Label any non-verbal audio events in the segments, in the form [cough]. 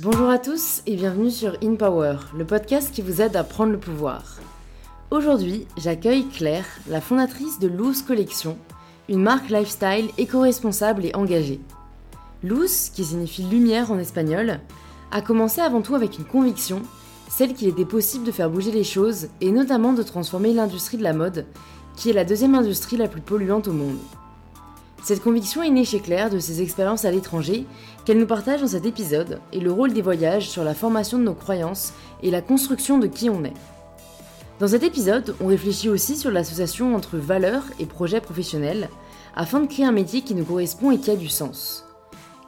Bonjour à tous et bienvenue sur In Power, le podcast qui vous aide à prendre le pouvoir. Aujourd'hui, j'accueille Claire, la fondatrice de Loose Collection, une marque lifestyle éco-responsable et engagée. Loose, qui signifie lumière en espagnol, a commencé avant tout avec une conviction, celle qu'il était possible de faire bouger les choses et notamment de transformer l'industrie de la mode, qui est la deuxième industrie la plus polluante au monde. Cette conviction est née chez Claire de ses expériences à l'étranger, qu'elle nous partage dans cet épisode, et le rôle des voyages sur la formation de nos croyances et la construction de qui on est. Dans cet épisode, on réfléchit aussi sur l'association entre valeurs et projets professionnels, afin de créer un métier qui nous correspond et qui a du sens.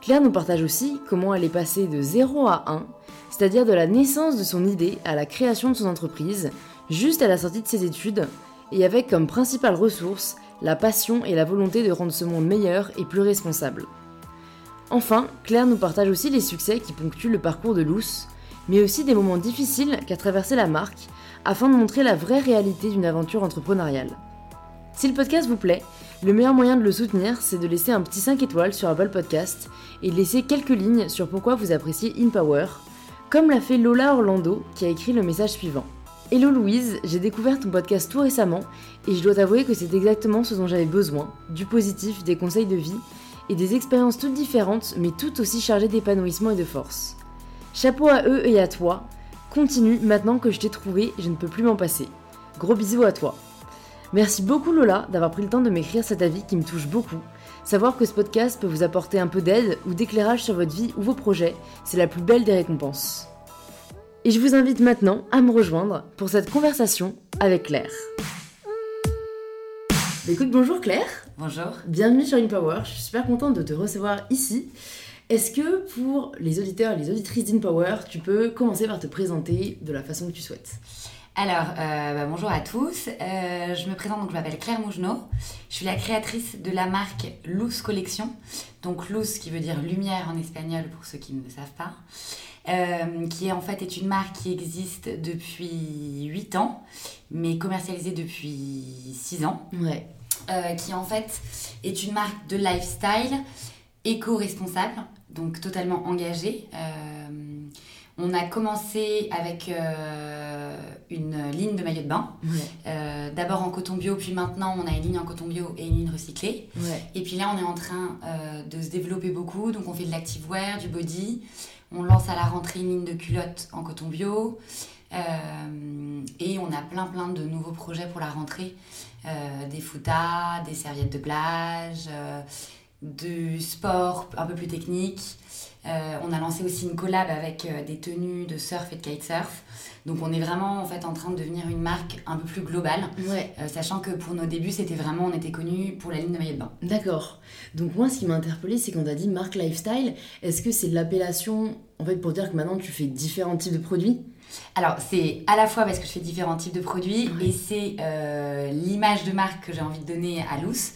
Claire nous partage aussi comment elle est passée de 0 à 1, c'est-à-dire de la naissance de son idée à la création de son entreprise, juste à la sortie de ses études, et avec comme principale ressource la passion et la volonté de rendre ce monde meilleur et plus responsable. Enfin, Claire nous partage aussi les succès qui ponctuent le parcours de Luce, mais aussi des moments difficiles qu'a traversé la marque, afin de montrer la vraie réalité d'une aventure entrepreneuriale. Si le podcast vous plaît, le meilleur moyen de le soutenir, c'est de laisser un petit 5 étoiles sur Apple Podcast et de laisser quelques lignes sur pourquoi vous appréciez In Power, comme l'a fait Lola Orlando qui a écrit le message suivant. Hello Louise, j'ai découvert ton podcast tout récemment et je dois t'avouer que c'est exactement ce dont j'avais besoin, du positif, des conseils de vie et des expériences toutes différentes mais toutes aussi chargées d'épanouissement et de force. Chapeau à eux et à toi, continue maintenant que je t'ai trouvé, je ne peux plus m'en passer. Gros bisous à toi. Merci beaucoup Lola d'avoir pris le temps de m'écrire cet avis qui me touche beaucoup. Savoir que ce podcast peut vous apporter un peu d'aide ou d'éclairage sur votre vie ou vos projets, c'est la plus belle des récompenses. Et je vous invite maintenant à me rejoindre pour cette conversation avec Claire. Écoute, bonjour Claire. Bonjour. Bienvenue sur InPower. Je suis super contente de te recevoir ici. Est-ce que pour les auditeurs et les auditrices d'InPower, tu peux commencer par te présenter de la façon que tu souhaites? Alors, euh, bah, bonjour à tous. Euh, je me présente, donc je m'appelle Claire Mougenot. Je suis la créatrice de la marque Luz Collection. Donc Luz qui veut dire lumière en espagnol pour ceux qui ne le savent pas. Euh, qui est en fait est une marque qui existe depuis 8 ans, mais commercialisée depuis 6 ans. Ouais. Euh, qui en fait est une marque de lifestyle éco-responsable, donc totalement engagée. Euh, on a commencé avec une ligne de maillot de bain. D'abord en coton bio, puis maintenant on a une ligne en coton bio et une ligne recyclée. Ouais. Et puis là on est en train de se développer beaucoup, donc on fait de l'activewear, du body. On lance à la rentrée une ligne de culottes en coton bio. Euh, et on a plein plein de nouveaux projets pour la rentrée. Euh, des foutas, des serviettes de plage, euh, du sport un peu plus technique. on a lancé aussi une collab avec des tenues de surf et de kitesurf. Donc on est vraiment en fait en train de devenir une marque un peu plus globale, Ouais. sachant que pour nos débuts c'était vraiment on était connu pour la ligne de maillot de bain. D'accord. Donc moi, ce qui m'a interpellé, c'est quand tu as dit marque lifestyle. Est-ce que c'est l'appellation, en fait, pour dire que maintenant tu fais différents types de produits? Alors, c'est à la fois parce que je fais différents types de produits et c'est euh, l'image de marque que j'ai envie de donner à Luce.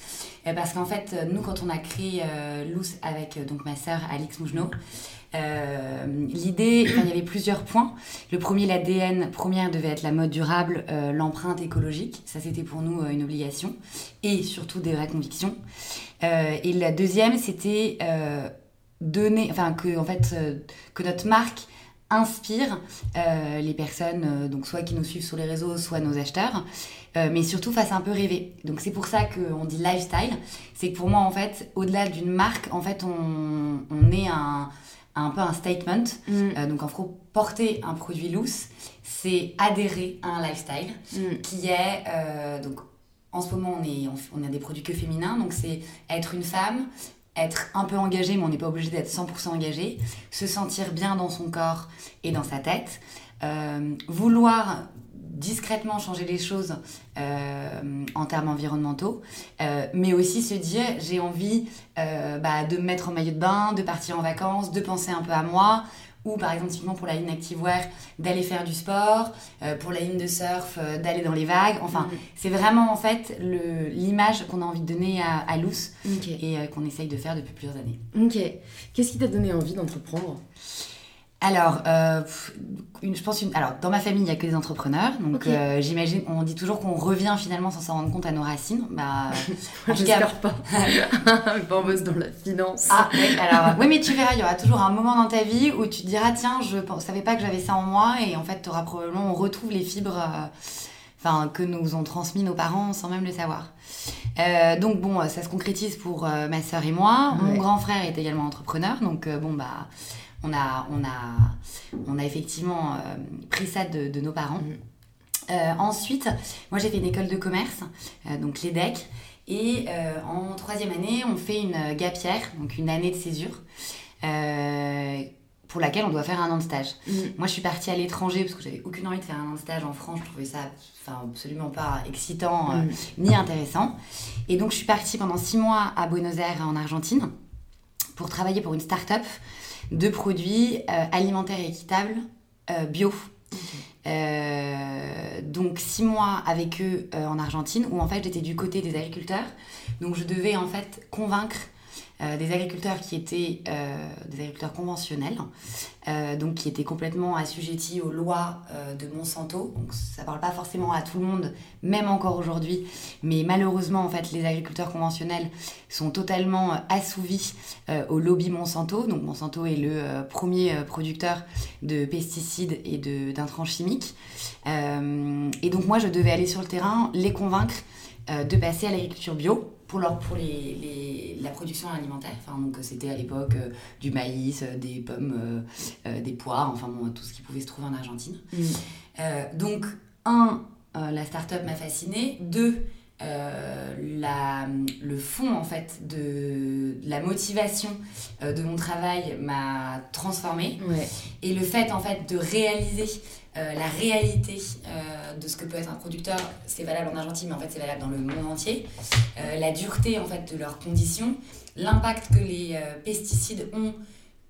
Euh, Parce qu'en fait, euh, nous, quand on a créé euh, avec donc ma sœur Alix Mougenot, euh, l'idée, enfin, il y avait plusieurs points. Le premier, l'ADN première devait être la mode durable, euh, l'empreinte écologique. Ça, c'était pour nous euh, une obligation et surtout des vraies convictions. Et la deuxième, c'était donner, enfin que en fait, que notre marque inspire euh, les personnes, euh, donc soit qui nous suivent sur les réseaux, soit nos acheteurs, euh, mais surtout fasse un peu rêver. Donc c'est pour ça qu'on dit lifestyle. C'est que pour moi, en fait, au-delà d'une marque, en fait, on, on est un, un peu un statement. Euh, donc en gros, porter un produit loose, c'est adhérer à un lifestyle Mm. qui est donc en ce moment on est on, on a des produits que féminins donc c'est être une femme être un peu engagé mais on n'est pas obligé d'être 100% engagé se sentir bien dans son corps et dans sa tête euh, vouloir discrètement changer les choses euh, en termes environnementaux, euh, mais aussi se dire j'ai envie bah, de me mettre en maillot de bain, de partir en vacances, de penser un peu à moi, ou par exemple typiquement pour la ligne Activewear d'aller faire du sport, euh, pour la ligne de surf euh, d'aller dans les vagues. Enfin, Mhm. c'est vraiment en fait l'image qu'on a envie de donner à, à Luce et euh, qu'on essaye de faire depuis plusieurs années. Ok. Qu'est-ce qui t'a donné envie d'entreprendre? Alors, euh, je pense une, alors dans ma famille il y a que des entrepreneurs, donc euh, j'imagine on dit toujours qu'on revient finalement sans s'en rendre compte à nos racines. Bah, [laughs] j'espère pas. [laughs] pas on bosse dans la finance. Ah oui, alors oui mais tu verras, il y aura toujours un moment dans ta vie où tu te diras tiens je savais pas que j'avais ça en moi et en fait tu auras probablement on retrouve les fibres. Euh, que nous ont transmis nos parents sans même le savoir. donc bon, ça se concrétise pour ma sœur et moi. Mon grand frère est également entrepreneur, donc bon bah on a, on a, on a effectivement euh, pris ça de, nos parents. Mm. Euh, ensuite, moi j'ai fait une école de commerce, euh, donc l'EDEC, et en troisième année, on fait une gapière, donc une année de césure, pour laquelle on doit faire un an de stage. Mm. Moi je suis partie à l'étranger parce que j'avais aucune envie de faire un an de stage en France, je trouvais ça enfin, absolument pas excitant mm. ni intéressant. Et donc je suis partie pendant six mois à Buenos Aires en Argentine pour travailler pour une start-up de produits euh, alimentaires équitables euh, bio. Euh, donc six mois avec eux en Argentine où en fait j'étais du côté des agriculteurs. Donc je devais en fait convaincre euh, des agriculteurs qui étaient euh, des agriculteurs conventionnels, euh, donc qui étaient complètement assujettis aux lois de Monsanto. Donc ça parle pas forcément à tout le monde, même encore aujourd'hui, mais malheureusement en fait les agriculteurs conventionnels sont totalement assouvis au lobby Monsanto. Donc Monsanto est le premier producteur de pesticides et d'intrants chimiques. et donc moi je devais aller sur le terrain, les convaincre de passer à l'agriculture bio pour, leur, pour les, la production alimentaire. Enfin, donc c'était à l'époque euh, du maïs, euh, des pommes, euh, des poires, enfin bon, tout ce qui pouvait se trouver en Argentine. Mm. donc, un, la start-up m'a fascinée. Deux, la, le fond en fait de, la motivation de mon travail m'a transformée et le fait en fait de réaliser euh, la réalité euh, de ce que peut être un producteur, c'est valable en Argentine, mais en fait c'est valable dans le monde entier. Euh, la dureté en fait de leurs conditions, l'impact que les pesticides ont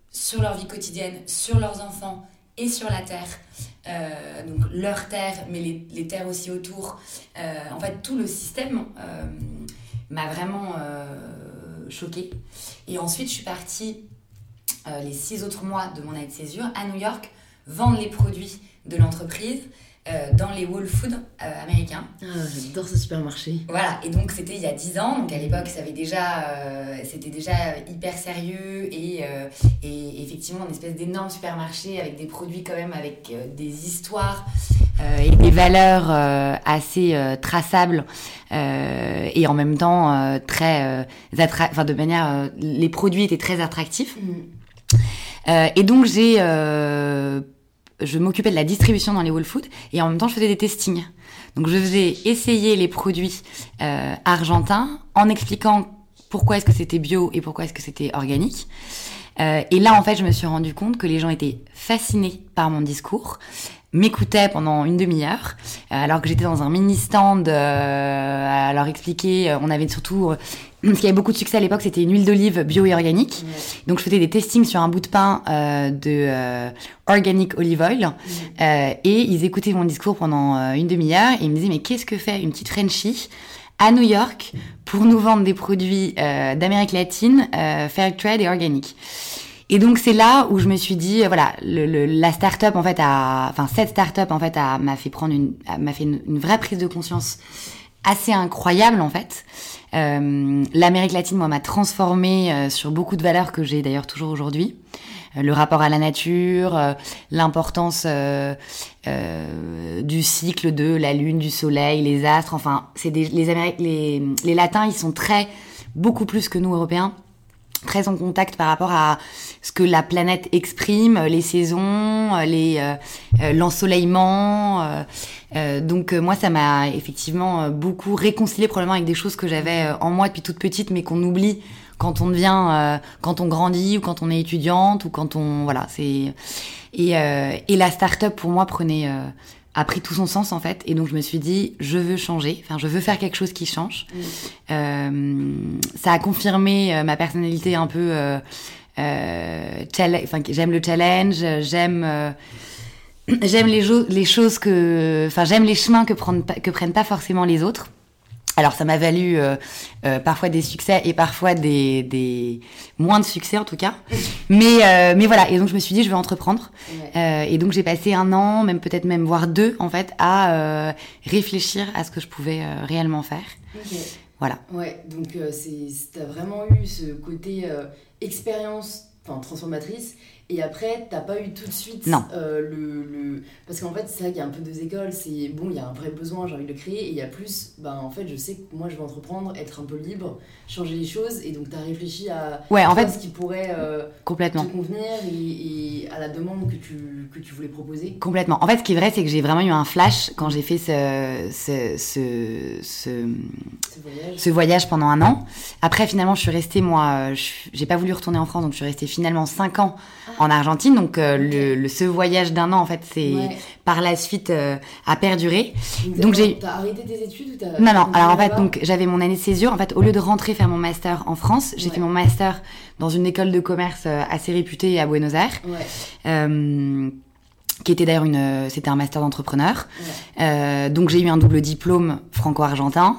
sur leur vie quotidienne, sur leurs enfants et sur la terre. donc leur terre, mais les, terres aussi autour. en fait, tout le système m'a vraiment choquée. Et ensuite, je suis partie les six autres mois de mon année de césure à New York vendre les produits de l'entreprise euh, dans les Whole Foods euh, américains. Ah, j'adore ce supermarché. Voilà, et donc c'était il y a 10 ans, donc à l'époque ça déjà, euh, c'était déjà hyper sérieux et, et effectivement une espèce d'énorme supermarché avec des produits quand même avec des histoires et des valeurs assez traçables et en même temps très enfin de manière, les produits étaient très attractifs. Mm. et donc j'ai je m'occupais de la distribution dans les Whole Foods et en même temps je faisais des testings. Donc je faisais essayer les produits euh, argentins en expliquant pourquoi est-ce que c'était bio et pourquoi est-ce que c'était organique. Euh, et là en fait je me suis rendu compte que les gens étaient fascinés par mon discours m'écoutaient pendant une demi-heure, euh, alors que j'étais dans un mini stand à leur expliquer. On avait surtout ce qui avait beaucoup de succès à l'époque, c'était une huile d'olive bio et organique. Donc je faisais des testings sur un bout de pain euh, de euh, organic olive oil euh, et ils écoutaient mon discours pendant euh, une demi-heure et ils me disaient mais qu'est-ce que fait une petite Frenchie à New York pour nous vendre des produits euh, d'Amérique latine fair trade et organique? Et donc c'est là où je me suis dit voilà le, le, la start-up en fait a enfin cette start-up en fait m'a fait prendre une m'a fait une, une vraie prise de conscience assez incroyable en fait. Euh, L'Amérique latine, moi, m'a transformée euh, sur beaucoup de valeurs que j'ai d'ailleurs toujours aujourd'hui. Euh, le rapport à la nature, l'importance du cycle de la lune, du soleil, les astres. Enfin, c'est les, les, les latins, ils sont très beaucoup plus que nous Européens très en contact par rapport à ce que la planète exprime, les saisons, les euh, l'ensoleillement. Euh, donc moi, ça m'a effectivement beaucoup réconcilié probablement avec des choses que j'avais en moi depuis toute petite, mais qu'on oublie quand on devient, quand on grandit ou quand on est étudiante ou quand on voilà, c'est et et la start-up pour moi prenait a pris tout son sens en fait. Et donc je me suis dit je veux changer. Enfin je veux faire quelque chose qui change. Mm. euh, ça a confirmé euh, ma personnalité un peu euh, euh enfin j'aime le challenge j'aime euh, [clears throat] j'aime les, les choses que enfin j'aime les chemins que prennent que prennent pas forcément les autres alors ça m'a valu euh, euh, parfois des succès et parfois des, des moins de succès en tout cas. [laughs] Mais euh, mais voilà et donc je me suis dit je vais entreprendre et donc j'ai passé un an même peut-être même voire deux en fait à réfléchir à ce que je pouvais réellement faire. Voilà. Ouais donc c'est t'as vraiment eu ce côté expérience enfin transformatrice et après, t'as pas eu tout de suite euh, le, le, Parce qu'en fait, c'est vrai qu'il y a un peu deux écoles. C'est bon, il y a un vrai besoin, j'ai envie de le créer. Et il y a plus, ben, en fait, je sais que moi, je vais entreprendre, être un peu libre, changer les choses. Et donc, t'as réfléchi à ouais, en fait, ce qui pourrait euh, complètement. te convenir et, à la demande que tu, que tu voulais proposer. Complètement. En fait, ce qui est vrai, c'est que j'ai vraiment eu un flash quand j'ai fait ce, ce, ce, ce, voyage. ce, voyage. pendant un an. Après, finalement, je suis restée, moi, j'ai pas voulu retourner en France, donc je suis restée finalement cinq ans. Ah en Argentine. Donc euh, le, ce voyage d'un an, en fait, c'est par la suite euh, a perduré. Donc j'ai. T'as arrêté tes études ou t'as Non non. Alors en fait, donc j'avais mon année de césure. En fait, au lieu de rentrer faire mon master en France, j'ai fait mon master dans une école de commerce euh, assez réputée à Buenos Aires. qui était d'ailleurs une, c'était un master d'entrepreneur. donc j'ai eu un double diplôme franco-argentin.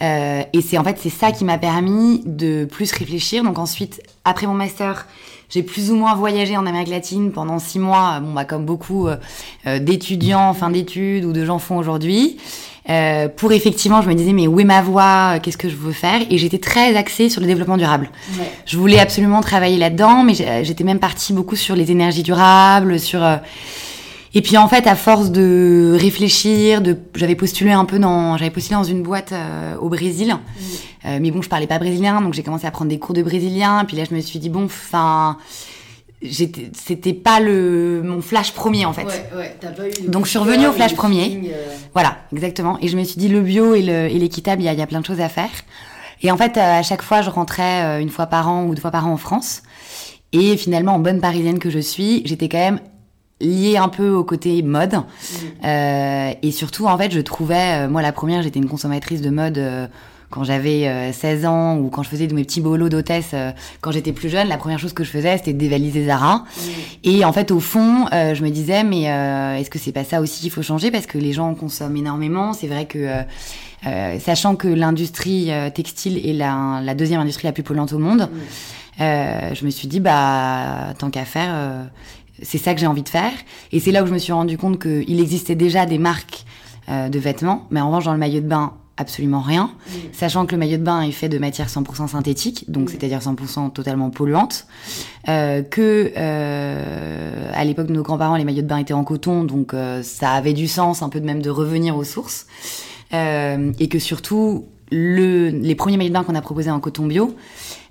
et c'est en fait c'est ça qui m'a permis de plus réfléchir. Donc ensuite, après mon master, j'ai plus ou moins voyagé en Amérique latine pendant six mois, bon bah comme beaucoup euh, euh, d'étudiants fin d'études ou de gens font aujourd'hui. Euh, pour effectivement, je me disais mais où est ma voie, qu'est-ce que je veux faire? Et j'étais très axée sur le développement durable. Je voulais absolument travailler là-dedans, mais j'étais même partie beaucoup sur les énergies durables, sur et puis en fait, à force de réfléchir, de, j'avais postulé un peu dans, j'avais postulé dans une boîte euh, au Brésil, euh, mais bon, je parlais pas brésilien, donc j'ai commencé à prendre des cours de brésilien. Puis là, je me suis dit bon, enfin, c'était pas le mon flash premier en fait. Ouais, ouais, t'as pas eu. Donc je suis revenue au flash premier. Euh. Voilà, exactement. Et je me suis dit le bio et, le, et l'équitable, il y a, y a plein de choses à faire. Et en fait, à chaque fois, je rentrais une fois par an ou deux fois par an en France. Et finalement, en bonne parisienne que je suis, j'étais quand même lié un peu au côté mode. Mm. Euh, et surtout, en fait, je trouvais, euh, moi la première, j'étais une consommatrice de mode euh, quand j'avais 16 ans ou quand je faisais de mes petits bolos d'hôtesse quand j'étais plus jeune. La première chose que je faisais, c'était de dévaliser Zara. Mm. Et en fait, au fond, je me disais, mais est-ce que c'est pas ça aussi qu'il faut changer? Parce que les gens consomment énormément. C'est vrai que... sachant que l'industrie textile est la, la, deuxième industrie la plus polluante au monde, mm. je me suis dit bah tant qu'à faire, c'est ça que j'ai envie de faire. Et c'est là où je me suis rendu compte qu'il existait déjà des marques euh, de vêtements, mais en revanche, dans le maillot de bain, absolument rien. Sachant que le maillot de bain est fait de matière 100% synthétique, donc c'est-à-dire 100% totalement polluante. Euh, que euh, à l'époque de nos grands-parents, les maillots de bain étaient en coton, donc euh, ça avait du sens un peu de même de revenir aux sources. Et que surtout, le, les premiers maillots de bain qu'on a proposés en coton bio,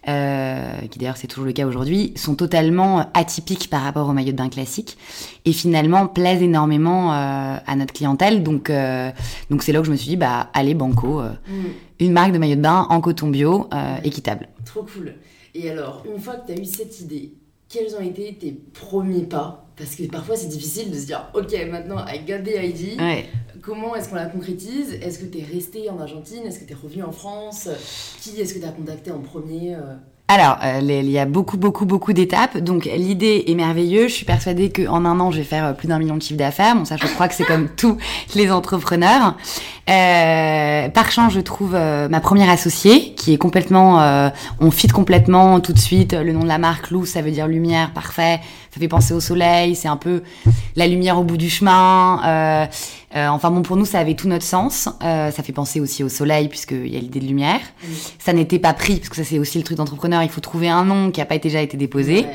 euh, qui d'ailleurs c'est toujours le cas aujourd'hui, sont totalement atypiques par rapport au maillot de bain classique et finalement plaisent énormément euh, à notre clientèle. Donc euh, donc c'est là que je me suis dit bah allez banco, mm. une marque de maillot de bain en coton bio équitable. Trop cool. Et alors une fois que tu as eu cette idée, quels ont été tes premiers pas? Parce que parfois c'est difficile de se dire ok maintenant I got the ID. Comment est-ce qu'on la concrétise? Est-ce que tu es resté en Argentine? Est-ce que tu es revenu en France? Qui est-ce que tu as contacté en premier euh? Alors, euh, il y a beaucoup, beaucoup, beaucoup d'étapes. Donc, l'idée est merveilleuse. Je suis persuadée qu'en un an, je vais faire euh, plus d'un million de chiffres d'affaires. Bon, ça, je crois que c'est comme tous les entrepreneurs. Euh, par chance, je trouve ma première associée, qui est complètement... on fit complètement tout de suite. Le nom de la marque, Lou, ça veut dire lumière, parfait. Ça fait penser au soleil. C'est un peu la lumière au bout du chemin. Euh, enfin bon, pour nous, ça avait tout notre sens. Euh, ça fait penser aussi au soleil, puisqu'il y a l'idée de lumière. Ça n'était pas pris, parce que ça c'est aussi le truc d'entrepreneur, il faut trouver un nom qui n'a pas déjà été déposé.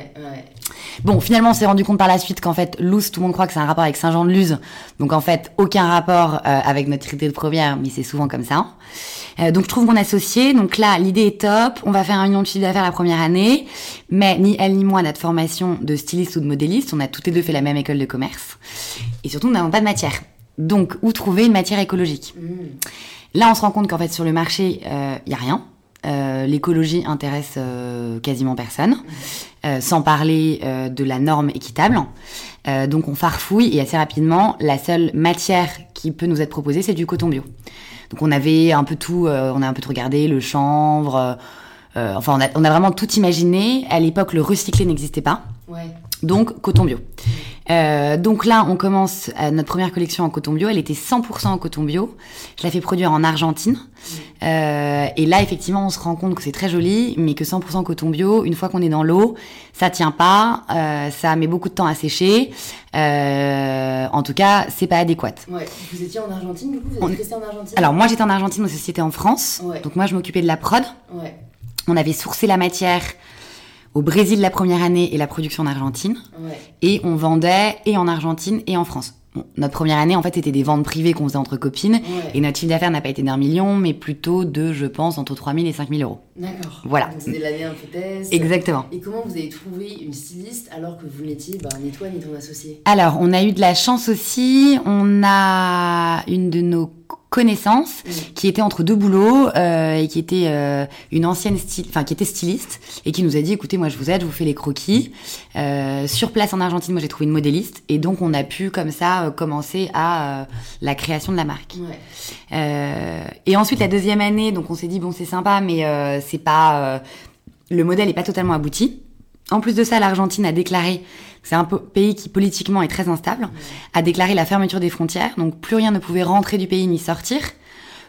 Bon, finalement, on s'est rendu compte par la suite qu'en fait, Luz, tout le monde croit que c'est un rapport avec Saint-Jean-de-Luz. Donc en fait, aucun rapport euh, avec notre idée de première, mais c'est souvent comme ça. Euh, donc je trouve mon associé. Donc là, l'idée est top. On va faire un million de chiffre d'affaires la première année. Mais ni elle ni moi, notre formation de styliste ou de modéliste, on a toutes les deux fait la même école de commerce. Et surtout, nous n'avons pas de matière. Donc, où trouver une matière écologique mm. Là, on se rend compte qu'en fait, sur le marché, il euh, n'y a rien. Euh, l'écologie intéresse euh, quasiment personne, mm. sans parler de la norme équitable. donc, on farfouille et assez rapidement, la seule matière qui peut nous être proposée, c'est du coton bio. Donc, on avait un peu tout, on a un peu tout regardé, le chanvre. enfin, on a, on a, vraiment tout imaginé. À l'époque, le recyclé n'existait pas. Ouais. Donc, coton bio. Euh, donc là, on commence euh, notre première collection en coton bio. Elle était 100% en coton bio. Je l'ai fait produire en Argentine. Euh, et là, effectivement, on se rend compte que c'est très joli, mais que 100% coton bio, une fois qu'on est dans l'eau, ça tient pas. Ça met beaucoup de temps à sécher. En tout cas, c'est pas adéquat. Ouais. Vous étiez en Argentine, du coup Vous êtes resté en Argentine? Alors moi, j'étais en Argentine, ma société en France. Ouais. Donc moi, je m'occupais de la prod. Ouais, On avait sourcé la matière au Brésil la première année et la production en Argentine. ouais. Et on vendait et en Argentine et en France. Bon, notre première année, en fait, c'était des ventes privées qu'on faisait entre copines. Ouais. Et notre chiffre d'affaires n'a pas été d'un million, mais plutôt de, je pense, entre 3 000 et 5 000 euros. D'accord. Voilà. Donc c'était l'année un peu test. Exactement. Et comment vous avez trouvé une styliste alors que vous n'étiez bah, ni toi ni ton associé? Alors, on a eu de la chance aussi. On a une de nos connaissances Mm. qui était entre deux boulots euh, et qui était euh, une ancienne style, enfin qui était styliste et qui nous a dit écoutez moi je vous aide, je vous fais les croquis. Euh, sur place en Argentine, moi j'ai trouvé une modéliste et donc on a pu comme ça commencer à la création de la marque. Ouais. Et ensuite la deuxième année, donc on s'est dit bon c'est sympa, mais c'est pas le modèle est pas totalement abouti. En plus de ça, l'Argentine a déclaré, c'est un pays qui politiquement est très instable, a déclaré la fermeture des frontières, donc plus rien ne pouvait rentrer du pays ni sortir.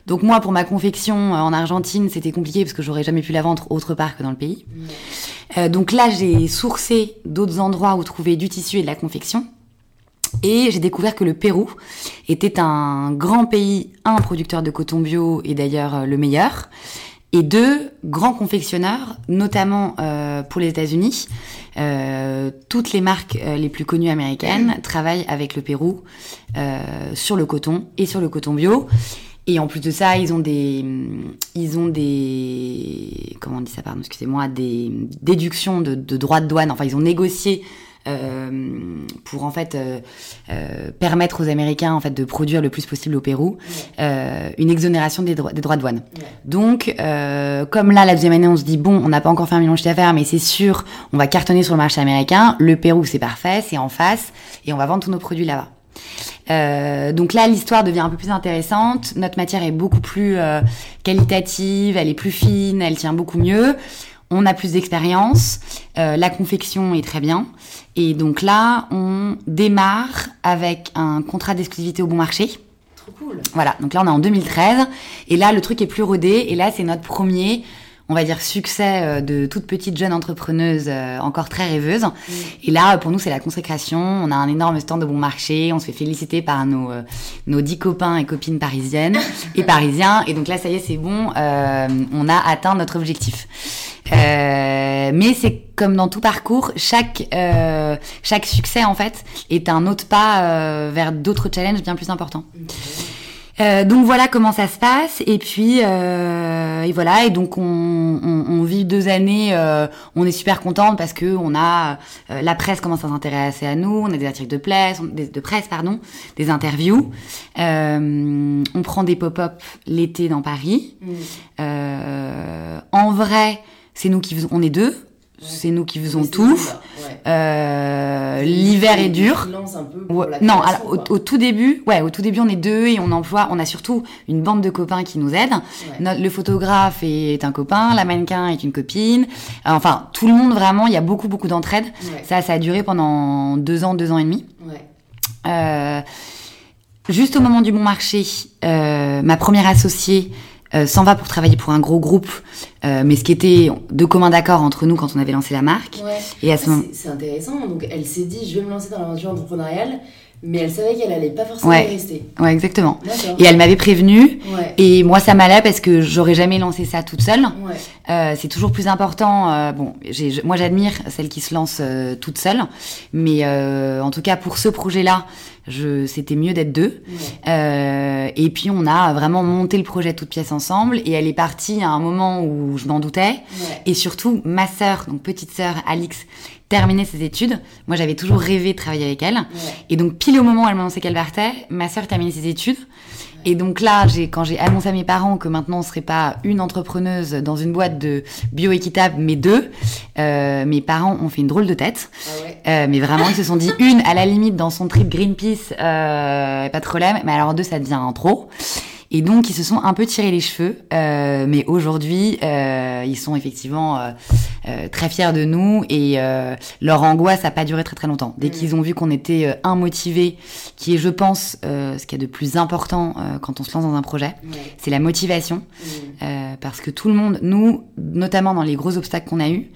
Donc moi, pour ma confection euh, en Argentine, c'était compliqué parce que j'aurais jamais pu la vendre autre part que dans le pays. Euh, donc là, j'ai sourcé d'autres endroits où trouver du tissu et de la confection. Et j'ai découvert que le Pérou était un grand pays, un producteur de coton bio et d'ailleurs euh, le meilleur, et deux grands confectionneurs, notamment euh, pour les États-Unis. Euh, toutes les marques euh, les plus connues américaines travaillent avec le Pérou euh, sur le coton et sur le coton bio. Et en plus de ça, ils ont des, ils ont des, comment on dit ça, pardon, excusez-moi, des déductions de, de droits de douane. Enfin, ils ont négocié pour en fait euh, euh, permettre aux Américains en fait de produire le plus possible au Pérou euh, une exonération des, droits- des droits de douane. Ouais. Donc, euh, comme là, la deuxième année, on se dit, bon, on n'a pas encore fait un million de chiffre d'affaires, mais c'est sûr, on va cartonner sur le marché américain. Le Pérou, c'est parfait, c'est en face, et on va vendre tous nos produits là-bas. Euh, donc là, l'histoire devient un peu plus intéressante. Notre matière est beaucoup plus euh, qualitative, elle est plus fine, elle tient beaucoup mieux. On a plus d'expérience, euh, la confection est très bien. Et donc là, on démarre avec un contrat d'exclusivité au bon marché. Trop cool. Voilà, donc là on est en 2013 et là le truc est plus rodé et là c'est notre premier, on va dire succès euh, de toute petite jeune entrepreneuse euh, encore très rêveuse. Et là pour nous c'est la consécration, on a un énorme stand de bon marché, on se fait féliciter par nos euh, nos dix copains et copines parisiennes et [laughs] parisiens et donc là ça y est c'est bon, euh, on a atteint notre objectif. Euh, mais c'est comme dans tout parcours, chaque euh, chaque succès en fait est un autre pas euh, vers d'autres challenges bien plus importants. Euh, donc voilà comment ça se passe. Et puis euh, et voilà. Et donc on, on, on vit deux années euh, on est super contente parce que on a euh, la presse commence à s'intéresser à nous. On a des articles de presse des- de presse pardon des interviews. Euh, on prend des pop-up l'été dans Paris. Mm. Euh, en vrai c'est nous qui faisons on est deux c'est nous qui faisons tout. Euh, l'hiver est dur Freelance un peu pour Ouais, la non, alors, au, tout début, ouais, au tout début, on est deux et on emploie, on a surtout une bande de copains qui nous aident. Ouais. Notre- le photographe est un copain, la mannequin est une copine. Euh, Enfin, tout le monde vraiment, il y a beaucoup, beaucoup d'entraide. Ouais. Ça, ça a duré pendant deux ans, deux ans et demi. Euh, juste au moment du bon marché, euh, ma première associée euh, s'en va pour travailler pour un gros groupe, euh, mais ce qui était de commun d'accord entre nous quand on avait lancé la marque. Ouais. Et à Ah, ce moment, c'est- C'est intéressant. Donc, elle s'est dit, je vais me lancer dans l'aventure entrepreneuriale, mais elle savait qu'elle allait pas forcément Ouais. rester. ouais, exactement. Et elle m'avait prévenu. Ouais. Et moi, ça m'allait parce que j'aurais jamais lancé ça toute seule. Ouais. Euh, c'est toujours plus important. euh, bon, moi, j'admire celles qui se lancent euh, toutes seules, mais euh, en tout cas pour ce projet-là, je, c'était mieux d'être deux. Ouais. Et puis on a vraiment monté le projet toute pièce ensemble. Et elle est partie à un moment où je m'en doutais. Et surtout, ma sœur, donc petite sœur Alix, terminait ses études. Moi, j'avais toujours rêvé de travailler avec elle. Ouais. Et donc, pile au moment où elle m'a annoncé qu'elle partait, ma sœur terminait ses études. Et donc là, j'ai, quand j'ai annoncé à mes parents que maintenant on serait pas une entrepreneuse dans une boîte de bio-équitable, mais deux, euh, mes parents ont fait une drôle de tête. Ah ouais. Euh, mais vraiment, ils se sont dit une, à la limite, dans son trip Greenpeace, euh, pas de problème, mais alors deux, ça devient un trop. Et donc, ils se sont un peu tirés les cheveux. Euh, mais aujourd'hui, euh, ils sont effectivement euh, très fiers de nous. Et leur angoisse n'a pas duré très très longtemps. Dès Mm. qu'ils ont vu qu'on était inmotivés, qui est, je pense, ce qu'il y a de plus important quand on se lance dans un projet, c'est la motivation. Mm. Parce que tout le monde, nous, notamment dans les gros obstacles qu'on a eus,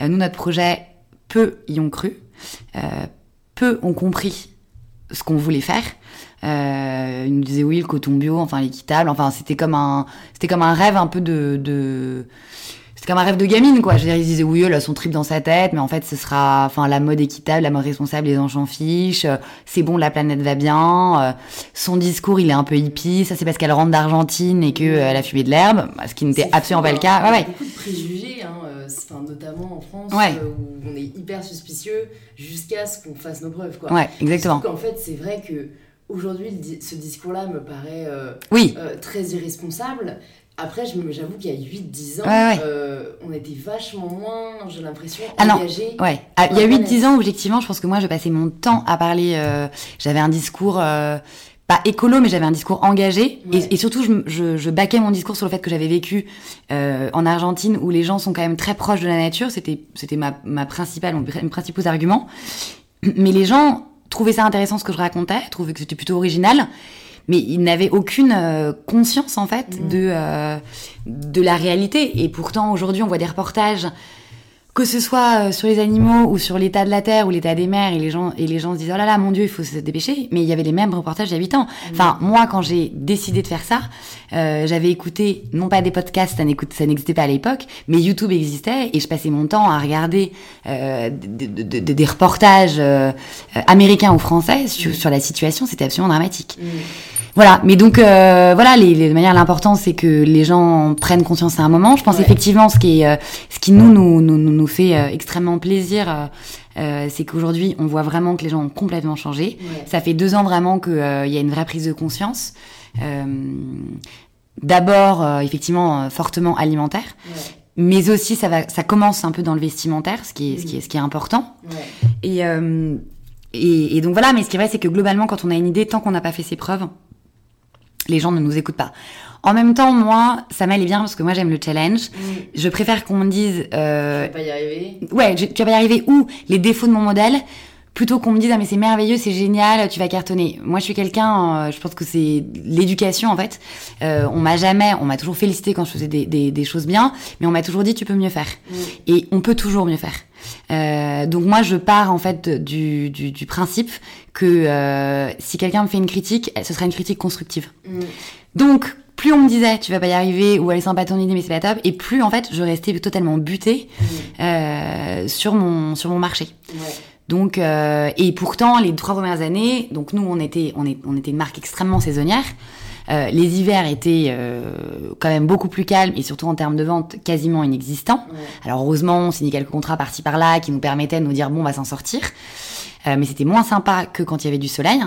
nous, notre projet, peu y ont cru, peu ont compris ce qu'on voulait faire. Euh, ils nous disaient oui, le coton bio, enfin l'équitable, enfin c'était comme un, c'était comme un rêve un peu de, de c'était comme un rêve de gamine quoi. Je veux dire, ils disaient oui, elle a son trip dans sa tête, mais en fait ce sera, enfin la mode équitable, la mode responsable, les gens s'en fichent. euh, C'est bon, la planète va bien. euh, son discours, il est un peu hippie. Ça c'est parce qu'elle rentre d'Argentine et que euh, elle a fumé de l'herbe, ce qui n'était absolument fou, pas le hein. cas. Ouais, Il y a ouais. beaucoup de préjugés, hein, enfin, notamment en France, Ouais. où on est hyper suspicieux jusqu'à ce qu'on fasse nos preuves. Quoi. Ouais, exactement. Qu'en fait, c'est vrai que aujourd'hui, ce discours-là me paraît euh, Oui, euh, très irresponsable. Après, j'avoue qu'il y a 8-10 ans, Ouais, ouais. euh, on était vachement moins, j'ai l'impression, Ah engagés. Ouais, Ah, il y a Ouais, 8-10 ans, objectivement, je pense que moi, je passais mon temps à parler. euh, j'avais un discours, euh, pas écolo, mais j'avais un discours engagé. Ouais. Et, et surtout, je, je, je baquais mon discours sur le fait que j'avais vécu euh, en Argentine, où les gens sont quand même très proches de la nature. C'était, c'était ma, ma principale, mon mes principaux arguments. Mais les gens trouvaient ça intéressant ce que je racontais, trouvaient que c'était plutôt original. Mais ils n'avaient aucune euh, conscience en fait Mhm. de euh, de la réalité. Et pourtant aujourd'hui, on voit des reportages que ce soit euh, sur les animaux ou sur l'état de la terre ou l'état des mers et les gens et les gens se disent oh là là mon dieu il faut se dépêcher. Mais il y avait les mêmes reportages il y a 8 ans enfin moi quand j'ai décidé de faire ça euh, j'avais écouté non pas des podcasts ça n'existait pas à l'époque mais YouTube existait et je passais mon temps à regarder euh, de- de- de- de- des reportages euh, euh, américains ou français sur, sur la situation. C'était absolument dramatique. Mm. Voilà, mais donc euh, voilà, les, les de manière l'important c'est que les gens prennent conscience à un moment. Je pense Ouais. effectivement ce qui est, euh, ce qui nous nous nous, nous, nous fait euh, extrêmement plaisir, euh, euh, c'est qu'aujourd'hui on voit vraiment que les gens ont complètement changé. Ouais. Ça fait deux ans vraiment qu'il y a une vraie prise de conscience. Euh, D'abord, euh, effectivement, euh, fortement alimentaire, Ouais. mais aussi ça va, ça commence un peu dans le vestimentaire, ce qui est, ce qui est, ce qui est important. Ouais. Et, euh, et, et donc voilà, mais ce qui est vrai, c'est que globalement, quand on a une idée, tant qu'on n'a pas fait ses preuves, les gens ne nous écoutent pas. En même temps, moi, ça m'allait bien parce que moi j'aime le challenge. Mm. Je préfère qu'on me dise, Tu euh, vas pas y arriver. ouais, je- tu vas pas y arriver ou les défauts de mon modèle, plutôt qu'on me dise ah mais c'est merveilleux, c'est génial, tu vas cartonner. Moi je suis quelqu'un, euh, je pense que c'est l'éducation en fait. Euh, on m'a jamais, on m'a toujours félicité quand je faisais des, des, des choses bien, mais on m'a toujours dit tu peux mieux faire. Mm. Et on peut toujours mieux faire. Euh, donc moi je pars en fait du, du, du principe que si quelqu'un me fait une critique, ce sera une critique constructive. Mm. Donc plus on me disait tu vas pas y arriver ou elle est sympa ton idée mais c'est pas top, et plus en fait je restais totalement butée Mm. euh, sur mon sur mon marché. Ouais. Donc euh, et pourtant les trois premières années, donc nous on était on, est, on était une marque extrêmement saisonnière. Euh, les hivers étaient euh, quand même beaucoup plus calmes et surtout en termes de vente quasiment inexistants. Ouais. Alors heureusement, on signait quelques contrats par-ci par-là qui nous permettaient de nous dire bon, on va s'en sortir. Euh, mais c'était moins sympa que quand il y avait du soleil.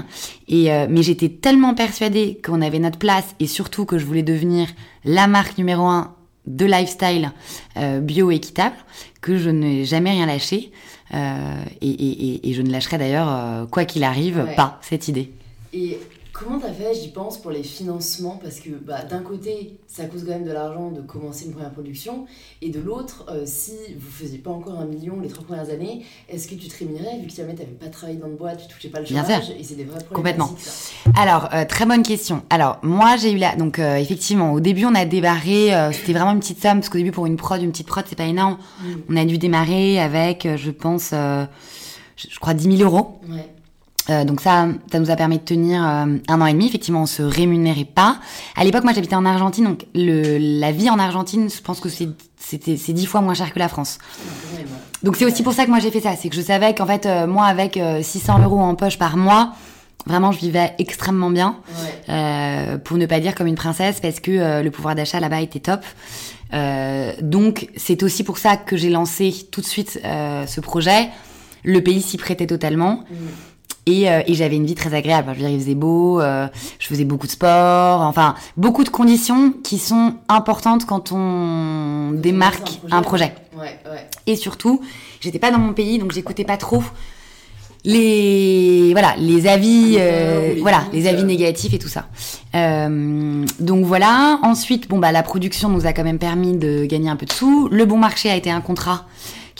Et euh, mais j'étais tellement persuadée qu'on avait notre place et surtout que je voulais devenir la marque numéro un de lifestyle euh, bio équitable que je n'ai jamais rien lâché. Euh, et, et- et- et je ne lâcherai d'ailleurs, euh, quoi qu'il arrive, Ouais. pas cette idée. Et comment t'as fait, j'y pense, pour les financements? Parce que bah, d'un côté, ça coûte quand même de l'argent de commencer une première production, et de l'autre, euh, si vous faisiez pas encore un million les trois premières années, est-ce que tu te rémunérais vu que jamais t'avais pas travaillé dans le bois, tu touchais pas le Bien chômage, et c'est des vrais problèmes. Complètement. Alors, euh, très bonne question. Alors, moi, j'ai eu la... Donc, euh, effectivement, au début, on a démarré... euh, C'était vraiment une petite somme, parce qu'au début, pour une prod, une petite prod, c'est pas énorme. On a dû démarrer avec, je pense, je je crois, 10 000 euros. Ouais. Euh, donc ça, ça nous a permis de tenir euh, un an et demi. Effectivement, on se rémunérait pas. À l'époque, moi, j'habitais en Argentine, donc le, la vie en Argentine, je pense que c'est c'était c'est dix fois moins cher que la France. Donc c'est aussi pour ça que moi j'ai fait ça, c'est que je savais qu'en fait, euh, moi, avec euh, 600 euros en poche par mois, vraiment, je vivais extrêmement bien. Ouais. Euh, pour ne pas dire comme une princesse, parce que euh, le pouvoir d'achat là-bas était top. Euh, donc c'est aussi pour ça que j'ai lancé tout de suite euh, ce projet. Le pays s'y prêtait totalement. Mm. Et, euh, et j'avais une vie très agréable. Je veux dire, il faisait beau, euh, je faisais beaucoup de sport, enfin, beaucoup de conditions qui sont importantes quand on démarque un projet. Ouais, ouais. Et surtout, j'étais pas dans mon pays, donc j'écoutais pas trop les voilà les avis euh, voilà les avis négatifs et tout ça euh, donc voilà ensuite bon bah la production nous a quand même permis de gagner un peu de sous le bon marché a été un contrat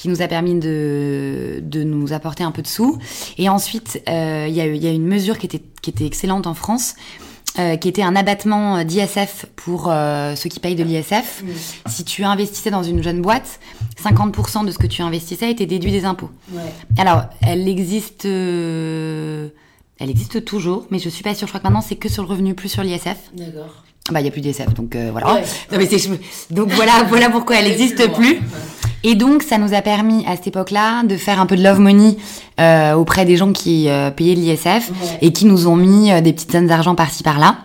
qui nous a permis de, de nous apporter un peu de sous et ensuite il y, a, y a une mesure qui était qui était excellente en France euh, qui était un abattement d'ISF pour euh, ceux qui payent de l'ISF. Si tu investissais dans une jeune boîte, 50% de ce que tu investissais était déduit des impôts. Ouais. Alors, elle existe, euh, elle existe toujours, mais je suis pas sûre. Je crois que maintenant c'est que sur le revenu, plus sur l'ISF. D'accord. Bah, il y a plus d'ISF, donc voilà. Ouais. Non, mais donc voilà, [laughs] voilà pourquoi elle existe plus. Et donc, ça nous a permis à cette époque-là de faire un peu de love money euh, auprès des gens qui euh, payaient l'ISF Ouais. et qui nous ont mis euh, des petites sommes d'argent par-ci par-là.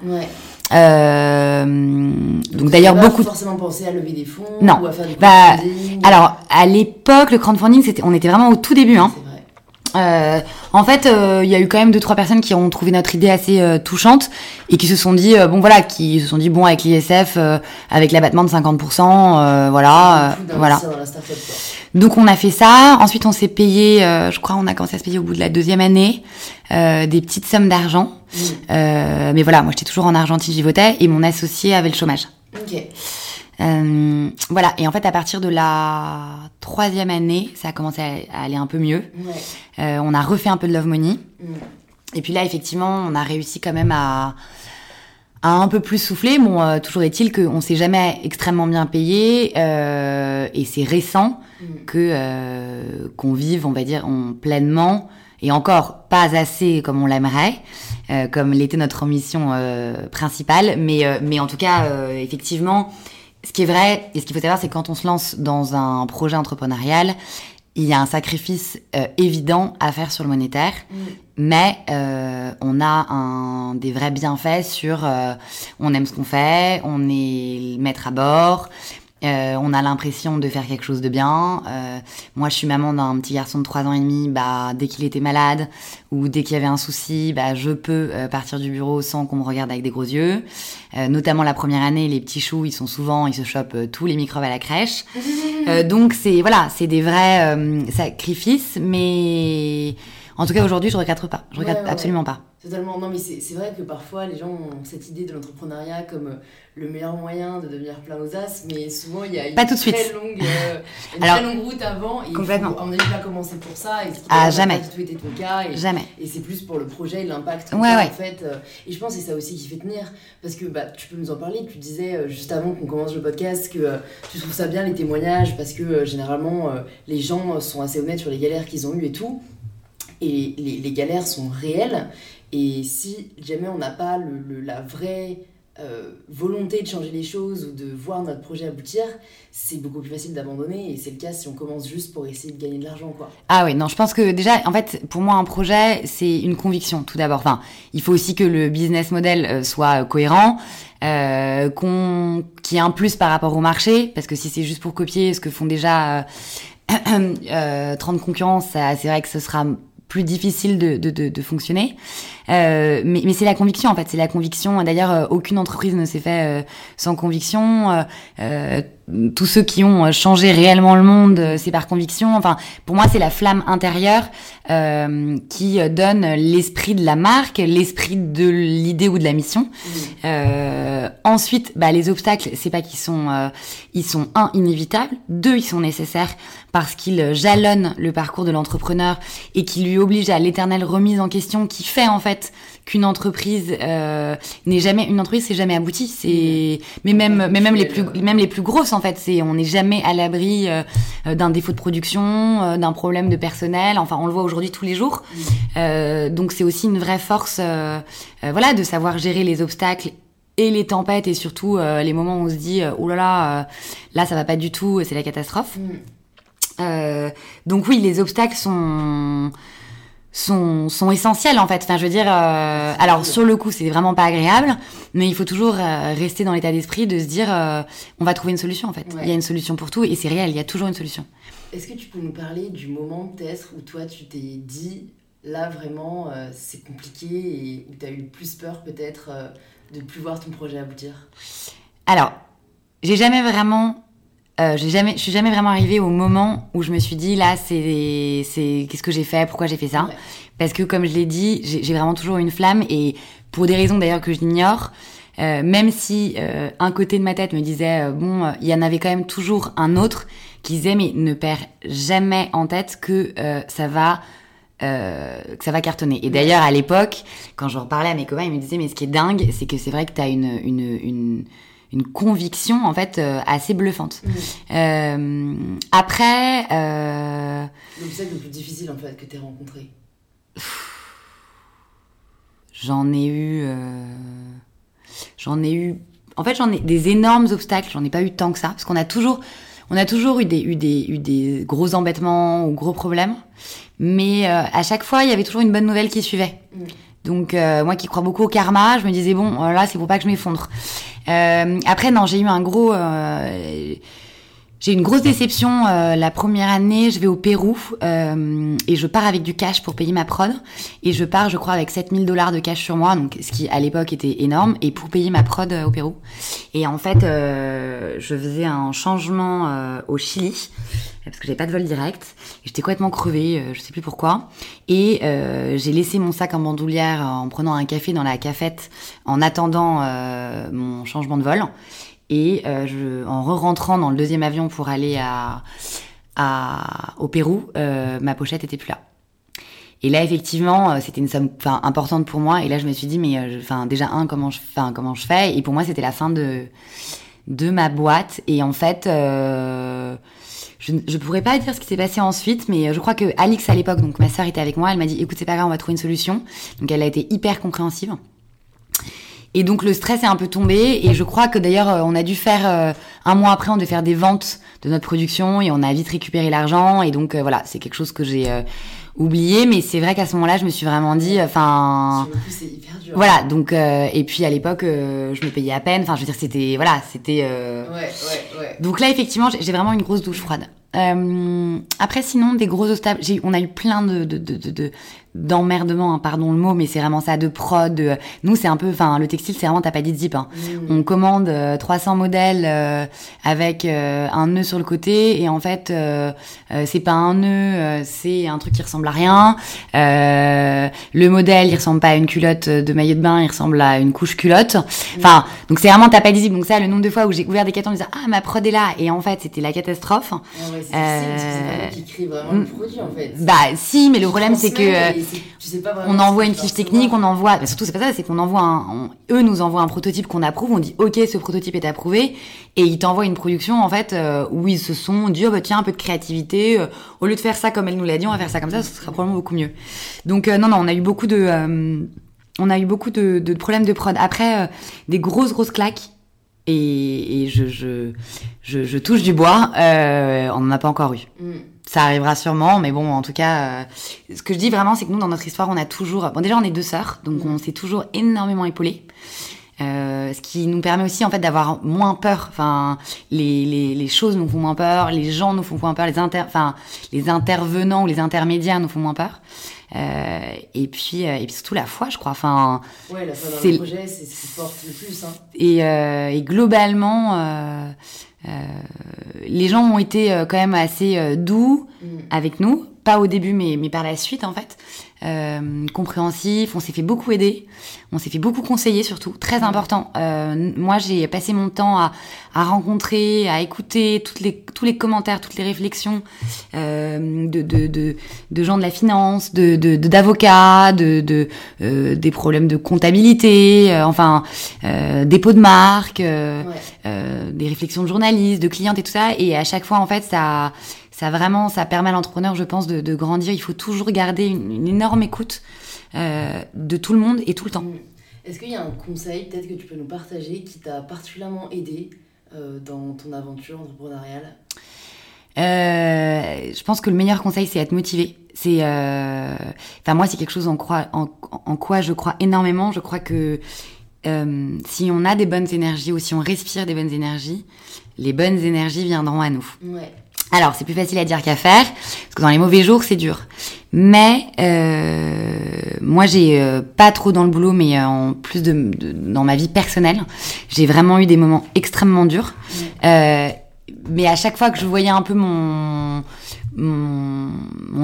Euh, donc d'ailleurs t'as pas beaucoup. forcément pensé à lever des fonds Non. ou à faire du Bah. Alors à l'époque, le crowdfunding, c'était, on était vraiment au tout début. Hein. Euh, en fait, euh, il y a eu quand même deux trois personnes qui ont trouvé notre idée assez euh, touchante et qui se sont dit euh, bon voilà, qui se sont dit bon avec l'ISF, euh, avec l'abattement de 50%, euh, voilà, euh, voilà. Donc on a fait ça. Ensuite, on s'est payé, euh, je crois, on a commencé à se payer au bout de la deuxième année euh, des petites sommes d'argent. Mm. Euh, mais voilà, moi j'étais toujours en Argentine, j'y votais et mon associé avait le chômage. Ok. Euh, voilà, et en fait, à partir de la troisième année, ça a commencé à, à aller un peu mieux. Ouais. Euh, on a refait un peu de Love Money. Mm. Et puis là, effectivement, on a réussi quand même à, à un peu plus souffler. Bon, euh, toujours est-il qu'on s'est jamais extrêmement bien payé. euh, et c'est récent Mm. que euh, qu'on vive, on va dire, on, pleinement. Et encore, pas assez comme on l'aimerait, euh, comme l'était notre ambition euh, principale. Mais, euh, mais en tout cas, euh, effectivement, ce qui est vrai et ce qu'il faut savoir, c'est que quand on se lance dans un projet entrepreneurial, il y a un sacrifice euh, évident à faire sur le monétaire, Mm. mais euh, on a un, des vrais bienfaits sur euh, on aime ce qu'on fait, on est maître à bord, euh, on a l'impression de faire quelque chose de bien. Euh, moi, je suis maman d'un petit garçon de 3 ans et demi. Bah, dès qu'il était malade ou dès qu'il y avait un souci, bah, je peux euh, partir du bureau sans qu'on me regarde avec des gros yeux. Euh, notamment la première année, les petits choux, ils sont souvent, ils se chopent euh, tous les microbes à la crèche. [laughs] Euh, donc c'est voilà, c'est des vrais euh, sacrifices, mais en tout cas aujourd'hui, je regrette pas. Je regrette ouais, absolument pas. Totalement. Non, mais c'est c'est vrai que parfois les gens ont cette idée de l'entrepreneuriat comme euh, le meilleur moyen de devenir plein aux as, mais souvent il y a une Pas tout de très suite. longue, euh, [laughs] une Alors, très longue route avant. Et complètement. Faut, mon avis, pas commencer pour ça. Et Ah, n'a jamais. pas du tout été ton cas. Et, Jamais. et c'est plus pour le projet et l'impact Ouais, ouais. en fait. euh, Et je pense que c'est ça aussi qui fait tenir. Parce que bah, tu peux nous en parler. Tu disais euh, juste avant qu'on commence le podcast que tu trouves ça bien les témoignages parce que généralement les gens sont assez honnêtes sur les galères qu'ils ont eues et tout. Et les, les galères sont réelles. Et si jamais on n'a pas le, le- la vraie euh, volonté de changer les choses ou de voir notre projet aboutir, c'est beaucoup plus facile d'abandonner. Et c'est le cas si on commence juste pour essayer de gagner de l'argent. quoi. Ah oui, non, je pense que déjà, en fait, pour moi, un projet, c'est une conviction, tout d'abord. Enfin, il faut aussi que le business model euh, soit euh, cohérent, euh, qu'on, qu'il y ait un plus par rapport au marché, parce que si c'est juste pour copier ce que font déjà euh, [clears throat] euh, 30 concurrents, ça, c'est vrai que ce sera plus difficile de fonctionner. Euh, mais mais c'est la conviction, en fait, c'est la conviction. D'ailleurs, euh, aucune entreprise ne s'est fait euh, sans conviction. Tous ceux qui ont changé réellement le monde, c'est par conviction. Enfin, pour moi, c'est la flamme intérieure euh, qui donne l'esprit de la marque, l'esprit de l'idée ou de la mission. Euh, ensuite, bah, les obstacles, c'est pas qu'ils sont, euh, ils sont un inévitables, deux ils sont nécessaires parce qu'ils jalonnent le parcours de l'entrepreneur et qui lui obligent à l'éternelle remise en question, qui fait en fait qu'une entreprise euh, n'est jamais une entreprise c'est jamais abouti. C'est mais même mais même les plus même les plus grosses en fait c'est on n'est jamais à l'abri euh, d'un défaut de production euh, d'un problème de personnel. Enfin on le voit aujourd'hui tous les jours. Euh, donc c'est aussi une vraie force euh, euh, voilà de savoir gérer les obstacles et les tempêtes et surtout euh, les moments où on se dit euh, oh là là euh, là ça va pas du tout c'est la catastrophe. Mm. euh, donc oui, les obstacles sont sont, sont essentiels en fait. Enfin, je veux dire, euh, alors sur le coup, c'est vraiment pas agréable, mais il faut toujours euh, rester dans l'état d'esprit de se dire, euh, on va trouver une solution en fait. Ouais. Il y a une solution pour tout et c'est réel. Il y a toujours une solution. Est-ce que tu peux nous parler du moment peut-être où toi tu t'es dit là vraiment c'est compliqué et où tu as eu le plus peur peut-être de plus voir ton projet aboutir? Alors, j'ai jamais vraiment euh, j'ai jamais, je suis jamais vraiment arrivée au moment où je me suis dit là, c'est, c'est, qu'est-ce que j'ai fait, pourquoi j'ai fait ça? Parce que comme je l'ai dit, j'ai vraiment toujours une flamme et pour des raisons d'ailleurs que j'ignore, euh, même si euh, un côté de ma tête me disait euh, bon, il y en avait quand même toujours un autre qui disait mais ne perds jamais en tête que ça va que ça va cartonner. Et d'ailleurs à l'époque, quand je reparlais à mes copains, ils me disaient mais ce qui est dingue, c'est que c'est vrai que tu as une, une, une une conviction en fait assez bluffante. Mmh. après. Donc c'est le plus difficile en fait que tu rencontré. J'en ai eu. J'en ai eu. En fait, j'en ai des énormes obstacles. J'en ai pas eu tant que ça, parce qu'on a toujours, on a toujours eu des, eu des, eu des gros embêtements ou gros problèmes. Mais euh, à chaque fois, il y avait toujours une bonne nouvelle qui suivait. Mm. Donc euh, moi qui crois beaucoup au karma, je me disais bon, là c'est pour pas que je m'effondre. Euh, après non, j'ai eu un gros j'ai une grosse déception euh, la première année, je vais au Pérou euh, et je pars avec du cash pour payer ma prod et je pars je crois avec 7000 dollars de cash sur moi donc ce qui à l'époque était énorme et pour payer ma prod euh, au Pérou. Et en fait je faisais un changement au Chili parce que j'avais pas de vol direct j'étais complètement crevée, je sais plus pourquoi et j'ai laissé mon sac en bandoulière en prenant un café dans la cafette en attendant mon changement de vol et euh, en re-rentrant dans le deuxième avion pour aller à, au Pérou, euh, ma pochette était plus là. Et là, effectivement, euh, c'était une somme importante pour moi. Et là, je me suis dit, mais enfin, déjà un, comment je, comment je fais? Et pour moi, c'était la fin de de ma boîte. Et en fait, je ne pourrais pas dire ce qui s'est passé ensuite, mais je crois que Alix à l'époque, donc ma sœur était avec moi, elle m'a dit, écoute, c'est pas grave, on va trouver une solution. Donc elle a été hyper compréhensive. Et donc le stress est un peu tombé et je crois que d'ailleurs euh, on a dû faire euh, un mois après on devait faire des ventes de notre production et on a vite récupéré l'argent et donc euh, voilà c'est quelque chose que j'ai oublié mais c'est vrai qu'à ce moment-là je me suis vraiment dit enfin voilà donc et puis à l'époque je me payais à peine enfin je veux dire c'était voilà c'était ouais, ouais, ouais. donc là effectivement j'ai vraiment une grosse douche froide après sinon des gros obstacles on a eu plein de d'emmerdement, hein, pardon le mot, mais c'est vraiment ça, de prod. Nous, c'est un peu, enfin, le textile, c'est vraiment t'as pas dit zip. Hein. Mmh. On commande 300 euh, modèles euh, avec euh, un nœud sur le côté, et en fait, c'est pas un nœud, c'est un truc qui ressemble à rien. le modèle, il ressemble pas à une culotte de maillot de bain, il ressemble à une couche culotte. Mmh. Enfin, donc c'est vraiment t'as pas dit zip. Donc ça, le nombre de fois où j'ai ouvert des cartons, en disant ah ma prod est là, et en fait, c'était la catastrophe. Ah ouais, c'est qui crée vraiment le produit en fait. Bah si, mais le problème c'est que on envoie une fiche technique, on envoie, bah, surtout c'est pas ça, c'est qu'on envoie un, eux nous envoient un prototype qu'on approuve, on dit ok ce prototype est approuvé, et ils t'envoient une production en fait euh, où ils se sont dit oh bah tiens un peu de créativité, euh, au lieu de faire ça comme elle nous l'a dit, on va faire ça comme ça, ce sera probablement beaucoup mieux. Donc euh, non non, on a eu beaucoup de, on a eu beaucoup de, de, problèmes de prod. Après des grosses grosses claques. Et, et je, je, je, je, touche du bois, on n'en a pas encore eu. Mm ça arrivera sûrement, mais bon, en tout cas, euh, ce que je dis vraiment, c'est que nous, dans notre histoire, on a toujours, bon, déjà, on est deux sœurs, donc on s'est toujours énormément épaulés. Euh, ce qui nous permet aussi en fait d'avoir moins peur. Enfin, les, les, les, choses nous font moins peur, les gens nous font moins peur, les inter, enfin, les intervenants ou les intermédiaires nous font moins peur. Euh, et puis euh, et puis surtout la foi, je crois. Enfin, ouais, la foi dans le projet, c'est ce qui porte le plus. Hein. Et, euh, et globalement euh, les gens ont été euh, quand même assez euh, doux mm. avec nous, pas au début, mais, mais par la suite en fait. Euh, compréhensif, on s'est fait beaucoup aider, on s'est fait beaucoup conseiller surtout, très important. Euh, moi, j'ai passé mon temps à, à, rencontrer, à écouter toutes les, tous les commentaires, toutes les réflexions euh, de, de, de, de, gens de la finance, de d'avocats, de, de, de des problèmes de comptabilité, enfin dépôt de marque, des réflexions de journalistes, de clientes et tout ça. Et à chaque fois, en fait, ça ça vraiment, ça permet à l'entrepreneur, je pense, de, de, grandir. Il faut toujours garder une, une énorme écoute euh, de tout le monde et tout le temps. Est-ce qu'il y a un conseil, peut-être que tu peux nous partager, qui t'a particulièrement aidé euh, dans ton aventure entrepreneuriale? Euh, je pense que le meilleur conseil, c'est être motivé. C'est, enfin moi, c'est quelque chose en, crois, en, en, quoi je crois énormément. Je crois que euh, si on a des bonnes énergies ou si on respire des bonnes énergies, les bonnes énergies viendront à nous. Ouais. Alors, c'est plus facile à dire qu'à faire, parce que dans les mauvais jours, c'est dur. Mais euh, moi, j'ai euh, pas trop dans le boulot, mais euh, en plus de, dans ma vie personnelle, j'ai vraiment eu des moments extrêmement durs. Euh, mais à chaque fois que je voyais un peu mon, mon,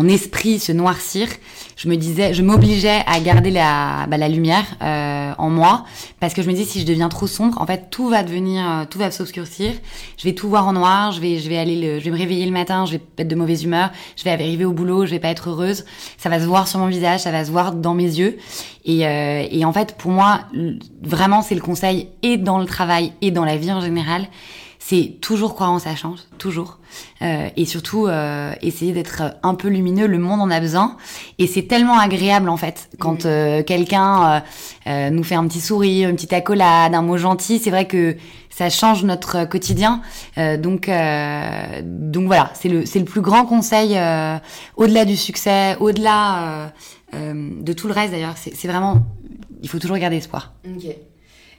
mon esprit se noircir, je me disais, je m'obligeais à garder la, bah, la lumière euh, en moi, parce que je me disais si je deviens trop sombre, en fait tout va devenir, euh, tout va s'obscurcir. Je vais tout voir en noir, je vais, je vais aller, le, je vais me réveiller le matin, je vais être de mauvaise humeur, je vais arriver au boulot, je vais pas être heureuse. Ça va se voir sur mon visage, ça va se voir dans mes yeux. Et, euh, et en fait, pour moi, vraiment, c'est le conseil et dans le travail et dans la vie en général c'est toujours croire en sa chance, toujours. Euh, et surtout, euh, essayer d'être un peu lumineux. Le monde en a besoin. Et c'est tellement agréable, en fait, quand euh, quelqu'un euh, nous fait un petit sourire, une petite accolade, un mot gentil. C'est vrai que ça change notre quotidien. donc, donc voilà, c'est le, c'est le plus grand conseil, au-delà du succès, au-delà de tout le reste, d'ailleurs. C'est, c'est vraiment... Il faut toujours garder espoir. Ok.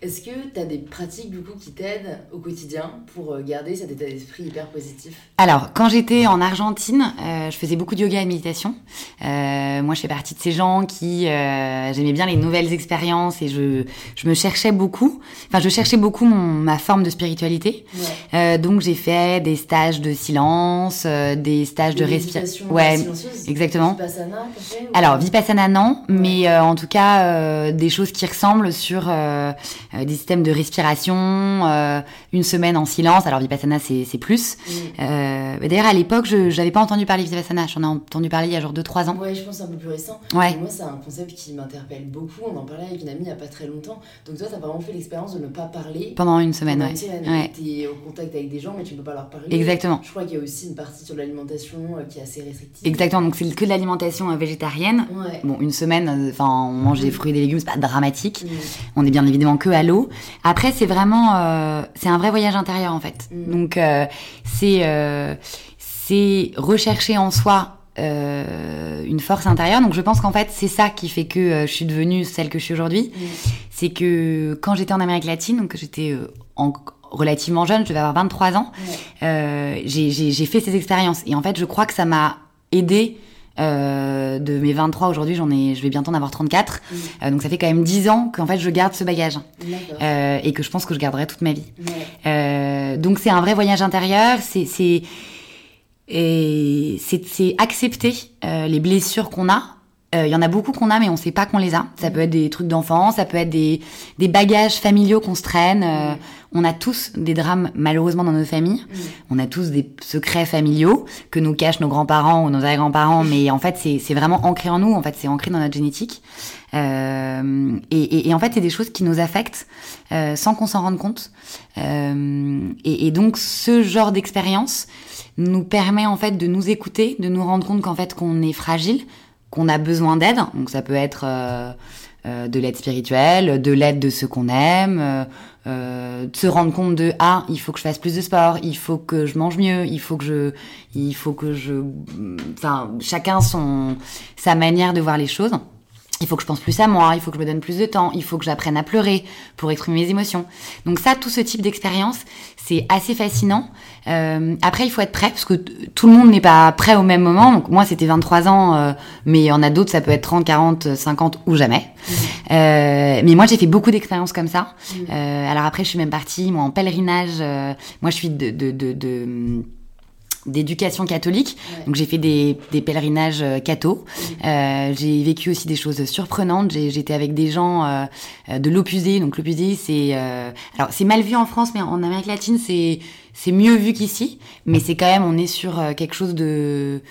Est-ce que tu as des pratiques du coup qui t'aident au quotidien pour euh, garder cet état d'esprit hyper positif? Alors, quand j'étais en Argentine, euh, je faisais beaucoup de yoga et de méditation. Euh, moi, je fais partie de ces gens qui euh, j'aimais bien les nouvelles expériences et je, je me cherchais beaucoup. Enfin, je cherchais beaucoup mon, ma forme de spiritualité. Ouais. Donc, j'ai fait des stages de silence, des stages de, respiration. Ouais, exactement. Vipassana, fait, Alors, Vipassana, non, ouais. mais en tout cas, des choses qui ressemblent sur des systèmes de respiration, euh, une semaine en silence. Alors Vipassana, c'est plus. Mm. Euh, D'ailleurs, à l'époque, je n'avais pas entendu parler de Vipassana. J'en ai entendu parler il y a genre 2-3 ans. Ouais, je pense c'est un peu plus récent. Ouais. moi, c'est un concept qui m'interpelle beaucoup. On en parlait avec une amie il n'y a pas très longtemps. Donc toi, tu as vraiment fait l'expérience de ne pas parler. Pendant une semaine, ouais. Ouais. Tu es au contact avec des gens, mais tu ne peux pas leur parler. Exactement. Je crois qu'il y a aussi une partie sur l'alimentation euh, qui est assez restrictive. Exactement. Donc c'est que de l'alimentation euh, végétarienne. Ouais. Bon, une semaine, enfin, on mange des Mm. fruits et des légumes, c'est pas dramatique. Mm. On est bien évidemment que à l'eau. Après, c'est vraiment, euh, c'est un vrai voyage intérieur en fait. Mm. Donc euh, c'est, euh, c'est rechercher en soi une force intérieure. Donc je pense qu'en fait c'est ça qui fait que je suis devenue celle que je suis aujourd'hui. Mm. C'est que quand j'étais en Amérique latine, donc j'étais en- relativement jeune, je devais avoir 23 ans, j'ai- fait ces expériences. Et en fait je crois que ça m'a aidé euh, de mes 23 aujourd'hui, j'en ai, je vais bientôt en avoir 34. Mm. Euh, donc ça fait quand même 10 ans qu'en fait je garde ce bagage euh, et que je pense que je garderai toute ma vie. Ouais. Donc c'est un vrai voyage intérieur, c'est c'est et c'est accepter les blessures qu'on a. Euh, Il y en a beaucoup qu'on a, mais on sait pas qu'on les a. Ça peut être des trucs d'enfance, ça peut être des, des bagages familiaux qu'on se traîne. Euh, on a tous des drames, malheureusement, dans nos familles. On a tous des secrets familiaux que nous cachent nos grands-parents ou nos arrière-grands-parents, mais en fait, c'est vraiment ancré en nous. En fait, c'est ancré dans notre génétique. Euh, et, et, et en fait, c'est des choses qui nous affectent euh, sans qu'on s'en rende compte. Euh, et, et donc, ce genre d'expérience nous permet en fait de nous écouter, de nous rendre compte qu'en fait qu'on est fragile, qu'on a besoin d'aide. Donc, ça peut être euh, euh, de l'aide spirituelle, de l'aide de ceux qu'on aime, euh, euh, de se rendre compte de ah il faut que je fasse plus de sport, il faut que je mange mieux, il faut que je, il faut que je, enfin chacun son sa manière de voir les choses. Il faut que je pense plus à moi, il faut que je me donne plus de temps, il faut que j'apprenne à pleurer pour exprimer mes émotions. Donc ça, tout ce type d'expérience, c'est assez fascinant. Euh, après, il faut être prêt, parce que tout le monde n'est pas prêt au même moment. Donc moi, c'était 23 ans, euh, mais il y en a d'autres, ça peut être 30, 40, 50 ou jamais. Euh, mais moi, j'ai fait beaucoup d'expériences comme ça. Euh, alors après, je suis même partie, moi, en pèlerinage. moi, je suis de... de, de, de d'éducation catholique. Ouais. Donc j'ai fait des, des pèlerinages euh, catho. Euh, j'ai vécu aussi des choses surprenantes. J'étais avec des gens euh, euh, de l'Opus Dei. Donc l'Opus Dei, c'est euh, alors c'est mal vu en France, mais en Amérique latine, c'est c'est mieux vu qu'ici. Mais c'est quand même, on est sur euh, quelque chose de.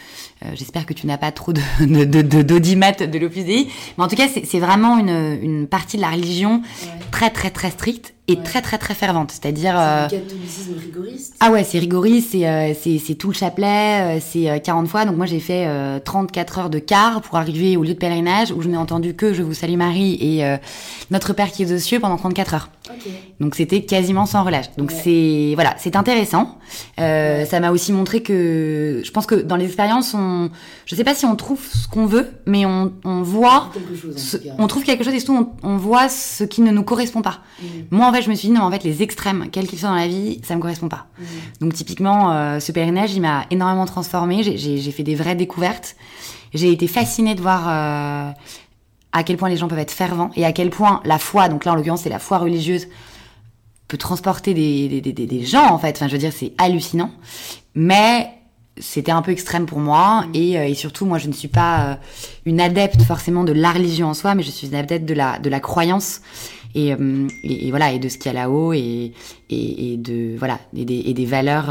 euh, J'espère que tu n'as pas trop de de de- de- d'audimat de, l'Opus Dei. Mais en tout cas, c'est c'est vraiment une une partie de la religion Ouais. très très très stricte et Ouais. très très très fervente. C'est-à-dire euh, C'est du catholicisme rigoriste. ah ouais, c'est rigoriste, c'est euh, c'est tout le chapelet, euh, c'est euh, 40 fois. Donc moi j'ai fait euh, 34 heures de quart pour arriver au lieu de pèlerinage où je n'ai entendu que je vous salue Marie et euh, notre Père qui est aux cieux pendant 34 heures. Ok. Donc c'était quasiment sans relâche. Donc Ouais. c'est voilà, c'est intéressant. Euh, Ouais. Ça m'a aussi montré que je pense que dans les expériences, on, je sais pas si on trouve ce qu'on veut, mais on, on voit, Quelque chose ce- on trouve quelque chose et surtout on, on voit ce qui ne nous correspond pas. Mm. Moi en fait, je me suis dit non, en fait les extrêmes, quels qu'ils soient dans la vie, ça me correspond pas. Mm. Donc typiquement, euh, ce pèlerinage, il m'a énormément transformée. J'ai fait des vraies découvertes. J'ai été fascinée de voir euh, à quel point les gens peuvent être fervents et à quel point la foi, donc là en l'occurrence c'est la foi religieuse, peux transporter des, des, des, des gens en fait. Enfin, je veux dire, c'est hallucinant. Mais c'était un peu extrême pour moi et, euh, et, surtout moi je ne suis pas euh, une adepte forcément de la religion en soi mais je suis une adepte de la de la croyance et, euh, et, et voilà et de ce qu'il y a là-haut et, et, de voilà et des, des valeurs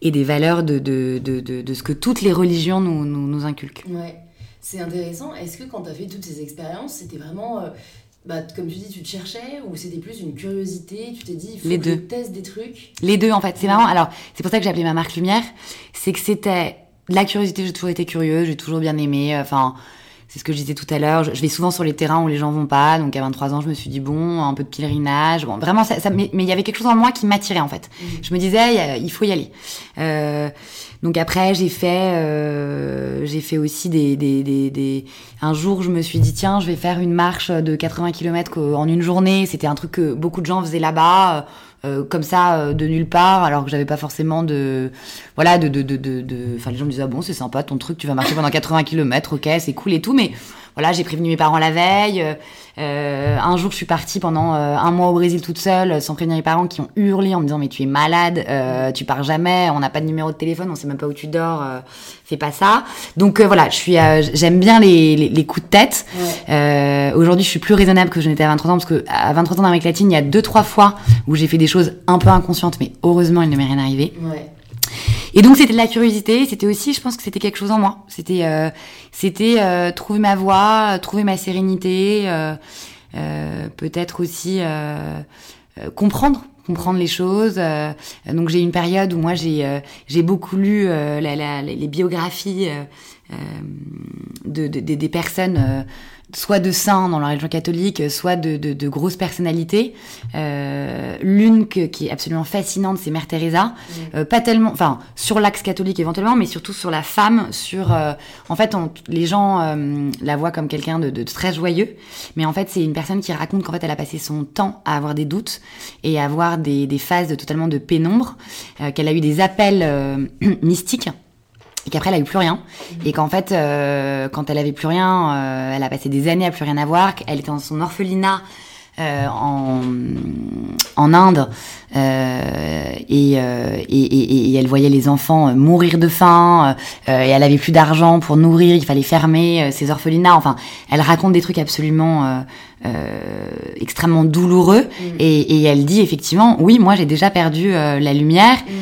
et des valeurs de de, de, de, de, ce que toutes les religions nous, nous, nous inculquent. Ouais. C'est intéressant. Est-ce que quand tu as fait toutes ces expériences, c'était vraiment bah, comme tu dis, tu te cherchais ou c'était plus une curiosité Tu t'es dit, il faut Les que deux. je teste des trucs? Les deux, en fait. C'est marrant. Alors, c'est pour ça que j'ai appelé ma marque Lumière. C'est que c'était la curiosité. J'ai toujours été curieuse, j'ai toujours bien aimé. Enfin, c'est ce que je disais tout à l'heure. Je, je, vais souvent sur les terrains où les gens vont pas. Donc, à 23 ans, je me suis dit, bon, un peu de pèlerinage. Bon, vraiment, ça, ça mais il y avait quelque chose en moi qui m'attirait, en fait. Mmh. Je me disais, il faut y aller. Euh, donc après, j'ai fait, euh, j'ai fait aussi des, des, des, des, Un jour, je me suis dit tiens, je vais faire une marche de 80 km en une journée. C'était un truc que beaucoup de gens faisaient là-bas, euh, comme ça, euh, de nulle part, alors que j'avais pas forcément de, voilà, de, de, de, de, Enfin, les gens me disaient ah bon, c'est sympa ton truc, tu vas marcher pendant 80 km, ok, c'est cool et tout, mais voilà, j'ai prévenu mes parents la veille. Euh, un jour, je suis partie pendant euh, un mois au Brésil toute seule, sans prévenir mes parents qui ont hurlé en me disant mais tu es malade, euh, tu pars jamais, on n'a pas de numéro de téléphone, on sait même pas où tu dors, euh, fais pas ça. Donc euh, voilà, je suis, j'aime bien les, les, les, coups de tête. Ouais. Aujourd'hui, je suis plus raisonnable que je n'étais à 23 ans parce que à 23 ans dans l'Amérique latine, il y a deux trois fois où j'ai fait des choses un peu inconscientes, mais heureusement, il ne m'est rien arrivé. Ouais. Et donc c'était de la curiosité, c'était aussi, je pense que c'était quelque chose en moi. C'était, euh, c'était euh, trouver ma voie, trouver ma sérénité, euh, peut-être aussi comprendre, comprendre les choses. donc j'ai une période où moi j'ai, j'ai beaucoup lu la, la, les biographies de, de, des personnes soit de saints dans la religion catholique, soit de, de, de grosses personnalités. Euh, L'une qui est absolument fascinante, c'est Mère Teresa. Mmh. Euh, pas tellement, enfin, sur l'axe catholique éventuellement, mais surtout sur la femme. Sur, euh, en fait, on, les gens euh, la voient comme quelqu'un de, de, très joyeux, mais en fait, c'est une personne qui raconte qu'en fait, elle a passé son temps à avoir des doutes et à avoir des, des phases de, totalement de pénombre, euh, qu'elle a eu des appels euh, [clears throat] mystiques et qu'après elle a eu plus rien et qu'en fait euh, quand elle avait plus rien euh, elle a passé des années à plus rien avoir qu'elle était dans son orphelinat euh, en, en Inde et, et, et, et, elle voyait les enfants mourir de faim et elle avait plus d'argent pour nourrir il fallait fermer ses orphelinats enfin elle raconte des trucs absolument extrêmement douloureux Mmh. et, elle dit effectivement oui moi j'ai déjà perdu la lumière Mmh.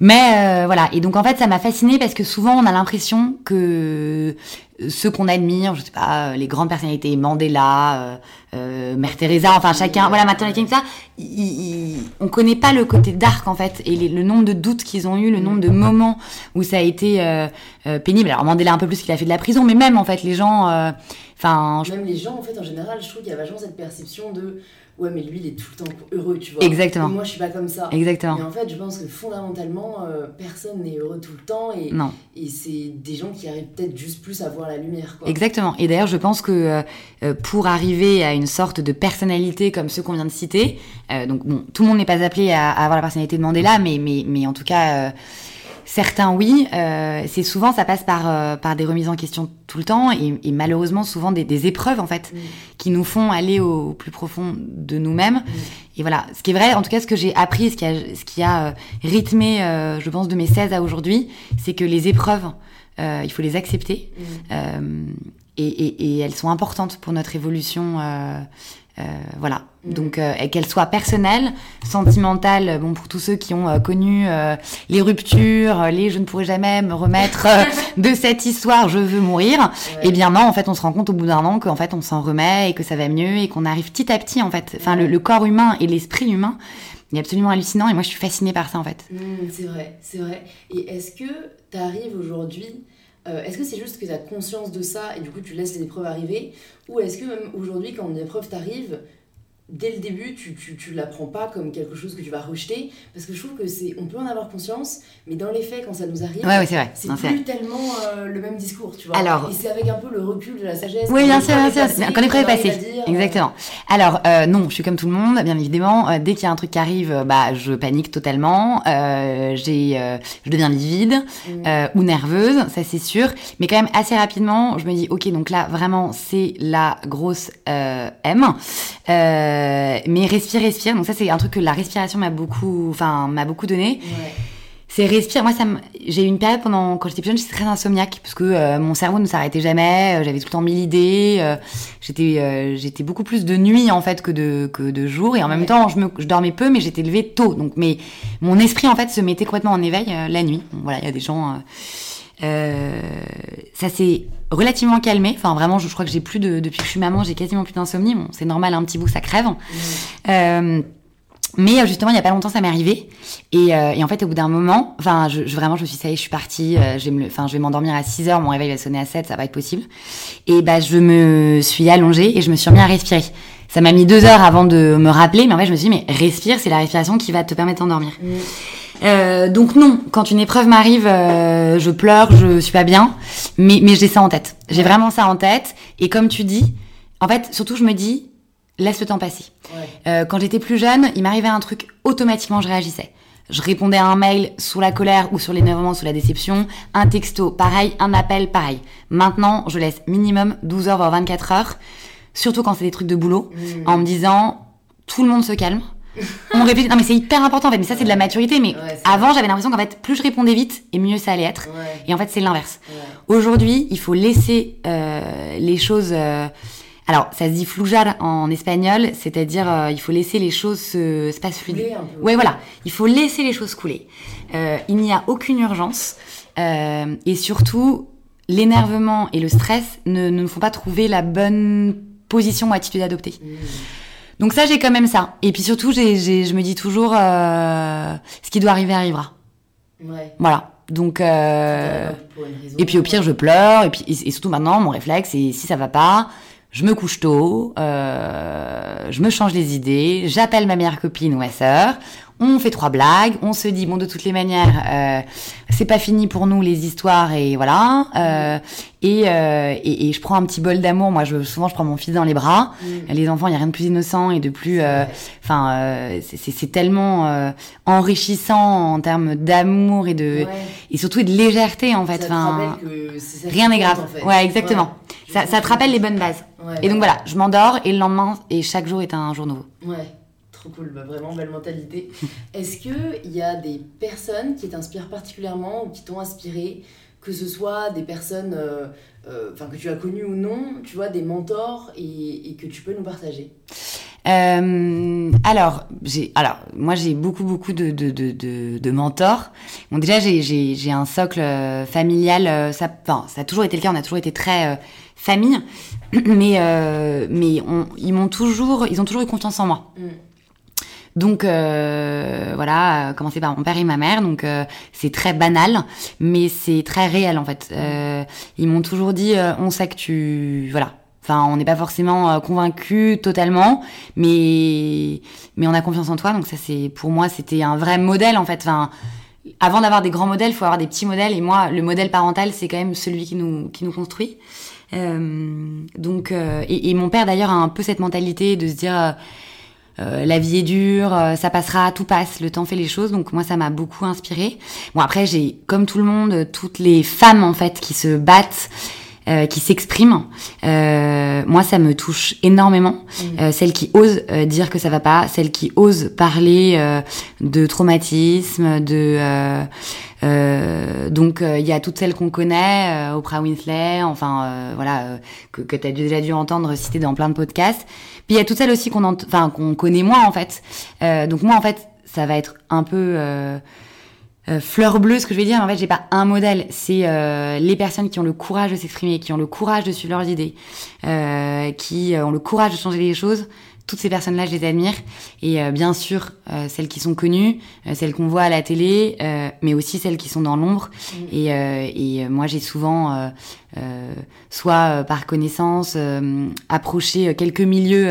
Mais euh, voilà, et donc en fait ça m'a fascinée parce que souvent on a l'impression que ceux qu'on admire, je sais pas, les grandes personnalités, Mandela, euh, euh, Mère Teresa, enfin chacun, voilà, Martin Luther King, ça, on connaît pas le côté dark en fait et les, le nombre de doutes qu'ils ont eu, le nombre de moments où ça a été euh, pénible. Alors Mandela un peu plus qu'il a fait de la prison, mais même en fait les gens, enfin, même les gens en fait en général, je trouve qu'il y a vachement cette perception de ouais mais lui il est tout le temps heureux tu vois. Exactement. Et moi je suis pas comme ça. Exactement. Mais en fait je pense que fondamentalement euh, personne n'est heureux tout le temps et, non. et c'est des gens qui arrivent peut-être juste plus à voir la lumière quoi. exactement. Et d'ailleurs je pense que euh, pour arriver à une sorte de personnalité comme ceux qu'on vient de citer euh, donc bon tout le monde n'est pas appelé à, à, avoir la personnalité de Mandela mais mais mais en tout cas Certains oui, euh, c'est souvent ça passe par euh, par des remises en question tout le temps et, et malheureusement souvent des, des, épreuves en fait Mm. qui nous font aller au, au plus profond de nous-mêmes. Mm. Et voilà, ce qui est vrai, en tout cas ce que j'ai appris, ce qui a ce qui a euh, rythmé, euh, je pense de mes 16 à aujourd'hui, c'est que les épreuves, euh, il faut les accepter Mm. et, et, et, elles sont importantes pour notre évolution. Euh, voilà. Mm. Donc, euh, qu'elle soit personnelle, sentimentale, bon, pour tous ceux qui ont euh, connu les ruptures, les je ne pourrai jamais me remettre [laughs] de cette histoire, je veux mourir. Ouais. Eh bien, non, en fait, on se rend compte au bout d'un an qu'en fait, on s'en remet et que ça va mieux et qu'on arrive petit à petit, en fait. Enfin, le, le corps humain et l'esprit humain, il est absolument hallucinant et moi, je suis fascinée par ça, en fait. Mmh, c'est vrai, c'est vrai. Et est-ce que tu arrives aujourd'hui euh, est-ce que c'est juste que tu as conscience de ça et du coup tu laisses les épreuves arriver? Ou est-ce que même aujourd'hui, quand une épreuve t'arrive, dès le début, tu, tu, tu la prends pas comme quelque chose que tu vas rejeter Parce que je trouve que c'est. On peut en avoir conscience, mais dans les faits, quand ça nous arrive, ouais, ouais, c'est vrai. C'est non, plus tellement euh, le même discours, tu vois. Alors, et c'est avec un peu le recul de la sagesse. Oui, bien sûr, bien sûr. L'épreuve est passée. Dire, Exactement. Alors, euh, non, je suis comme tout le monde, bien évidemment. Euh, dès qu'il y a un truc qui arrive, bah, je panique totalement. Euh, j'ai, je deviens livide mm. ou nerveuse, ça c'est sûr. Mais quand même, assez rapidement, je me dis, ok, donc là, vraiment, c'est la grosse M. mais respire, respire. Donc ça, c'est un truc que la respiration m'a beaucoup, enfin, m'a beaucoup donné. Ouais. C'est respire. Moi, ça j'ai eu une période pendant quand j'étais plus jeune, j'étais très insomniaque parce que euh, mon cerveau ne s'arrêtait jamais. euh, J'avais tout le temps mille idées. euh, j'étais, euh, j'étais beaucoup plus de nuit en fait que de que de jour. Et en même Ouais. temps, je me, je dormais peu, mais j'étais levée tôt. Donc, mais mon esprit en fait se mettait complètement en éveil euh, la nuit. Voilà, il y a des gens. Euh, ça s'est relativement calmé. Enfin, vraiment, je, je crois que j'ai plus de depuis que je suis maman, j'ai quasiment plus d'insomnie. Bon, c'est normal, un petit bout, ça crève. Euh, mais euh, justement, il y a pas longtemps, ça m'est arrivé. Et, euh, et en fait, au bout d'un moment, enfin, je, je- vraiment, je me suis dit, ça y est, je suis partie. euh, je vais me, le- enfin, je vais m'endormir à 6 heures. Mon réveil va sonner à 7, ça va être possible. Et bah, je me suis allongée et je me suis remis à respirer. Ça m'a mis deux heures avant de me rappeler, mais en fait, je me suis dit, mais respire, c'est la respiration qui va te permettre d'endormir. Mm. Euh, donc non, quand une épreuve m'arrive, euh, je pleure, je suis pas bien, mais, mais j'ai ça en tête. J'ai vraiment ça en tête. Et comme tu dis, en fait, surtout, je me dis, laisse le temps passer. Ouais. Euh, quand j'étais plus jeune, il m'arrivait un truc, automatiquement je réagissais. Je répondais à un mail sous la colère ou sur l'énervement, sous la déception. Un texto, pareil. Un appel, pareil. Maintenant, je laisse minimum 12 heures, voire 24 heures. Surtout quand c'est des trucs de boulot. Mm. En me disant, tout le monde se calme. [laughs] On réfléchit. Non, mais c'est hyper important en fait. Mais ça, c'est de la maturité. Mais Ouais, avant, j'avais l'impression qu'en fait, plus je répondais vite, et mieux ça allait être. Ouais. Et en fait, c'est l'inverse. Ouais. Aujourd'hui, il faut laisser euh, les choses. euh, alors, ça se dit flujar en espagnol, c'est-à-dire euh, il faut laisser les choses se, se passer fluide. Ouais, voilà. Il faut laisser les choses couler. Il n'y a aucune urgence et surtout l'énervement et le stress ne, ne nous font pas trouver la bonne position ou attitude à adopter. Donc ça, j'ai quand même ça. Et puis surtout, j'ai, j'ai- je me dis toujours euh, ce qui doit arriver arrivera. Ouais. Voilà. Donc euh, raison. et puis au pire, je pleure. Et puis et, et surtout maintenant, mon réflexe, c'est si ça va pas, je me couche tôt, euh, je me change les idées, j'appelle ma meilleure copine ou ma sœur. On fait trois blagues, on se dit bon de toutes les manières, euh, c'est pas fini pour nous les histoires et voilà. Euh, et, euh, et, et je prends un petit bol d'amour. Moi, je, souvent, je prends mon fils dans les bras. Mm. Les enfants, il y a rien de plus innocent et de plus, euh, enfin, euh, c'est- tellement euh, enrichissant en termes d'amour et de Ouais. et surtout de légèreté en fait. Enfin, rien n'est grave. en fait. Ouais, exactement. Ouais. Ça, ça te rappelle les bonnes bases. Ouais, Et donc voilà, je m'endors et le lendemain et chaque jour est un jour nouveau. Ouais, trop cool, bah, vraiment belle mentalité. [laughs] Est-ce qu'il y a des personnes qui t'inspirent particulièrement ou qui t'ont inspiré, que ce soit des personnes euh, euh, que tu as connues ou non, tu vois, des mentors et, et que tu peux nous partager? Euh, alors, j'ai, alors, moi j'ai beaucoup beaucoup de de de mentors. Bon déjà j'ai j'ai j'ai un socle euh, familial. euh, ça, enfin, ça a toujours été le cas. On a toujours été très famille, [clears throat] mais mais on, ils m'ont toujours, ils ont toujours eu confiance en moi. Mm. Donc euh, voilà, euh, commencer par mon père et ma mère. Donc euh, c'est très banal, mais c'est très réel en fait. Euh, ils m'ont toujours dit, euh, on sait que tu, voilà. Enfin, on n'est pas forcément euh, convaincu totalement, mais mais on a confiance en toi. Donc ça c'est pour moi c'était un vrai modèle en fait. Enfin, avant d'avoir des grands modèles, il faut avoir des petits modèles. Et moi, le modèle parental, c'est quand même celui qui nous qui nous construit. Donc et, et mon père d'ailleurs a un peu cette mentalité de se dire. Euh, la vie est dure, euh, ça passera, tout passe, le temps fait les choses. Donc moi, ça m'a beaucoup inspiré. Bon après, j'ai comme tout le monde, toutes les femmes en fait qui se battent, euh, qui s'expriment. Euh, moi, ça me touche énormément. Euh, celles qui osent dire que ça va pas, celles qui osent parler de traumatisme, de donc il y a toutes celles qu'on connaît, Oprah Winfrey, enfin voilà que, que tu as déjà dû entendre citer dans plein de podcasts. Puis il y a toutes celles aussi qu'on enfin qu'on connaît moins en fait. Donc moi en fait ça va être un peu euh, fleur bleue ce que je vais dire. En fait j'ai pas un modèle, c'est euh, les personnes qui ont le courage de s'exprimer, qui ont le courage de suivre leurs idées, euh, qui ont le courage de changer les choses. Toutes ces personnes-là, je les admire. Et euh, bien sûr, euh, celles qui sont connues, euh, celles qu'on voit à la télé, mais aussi celles qui sont dans l'ombre. Et, euh, et moi, j'ai souvent, soit par connaissance, approché quelques milieux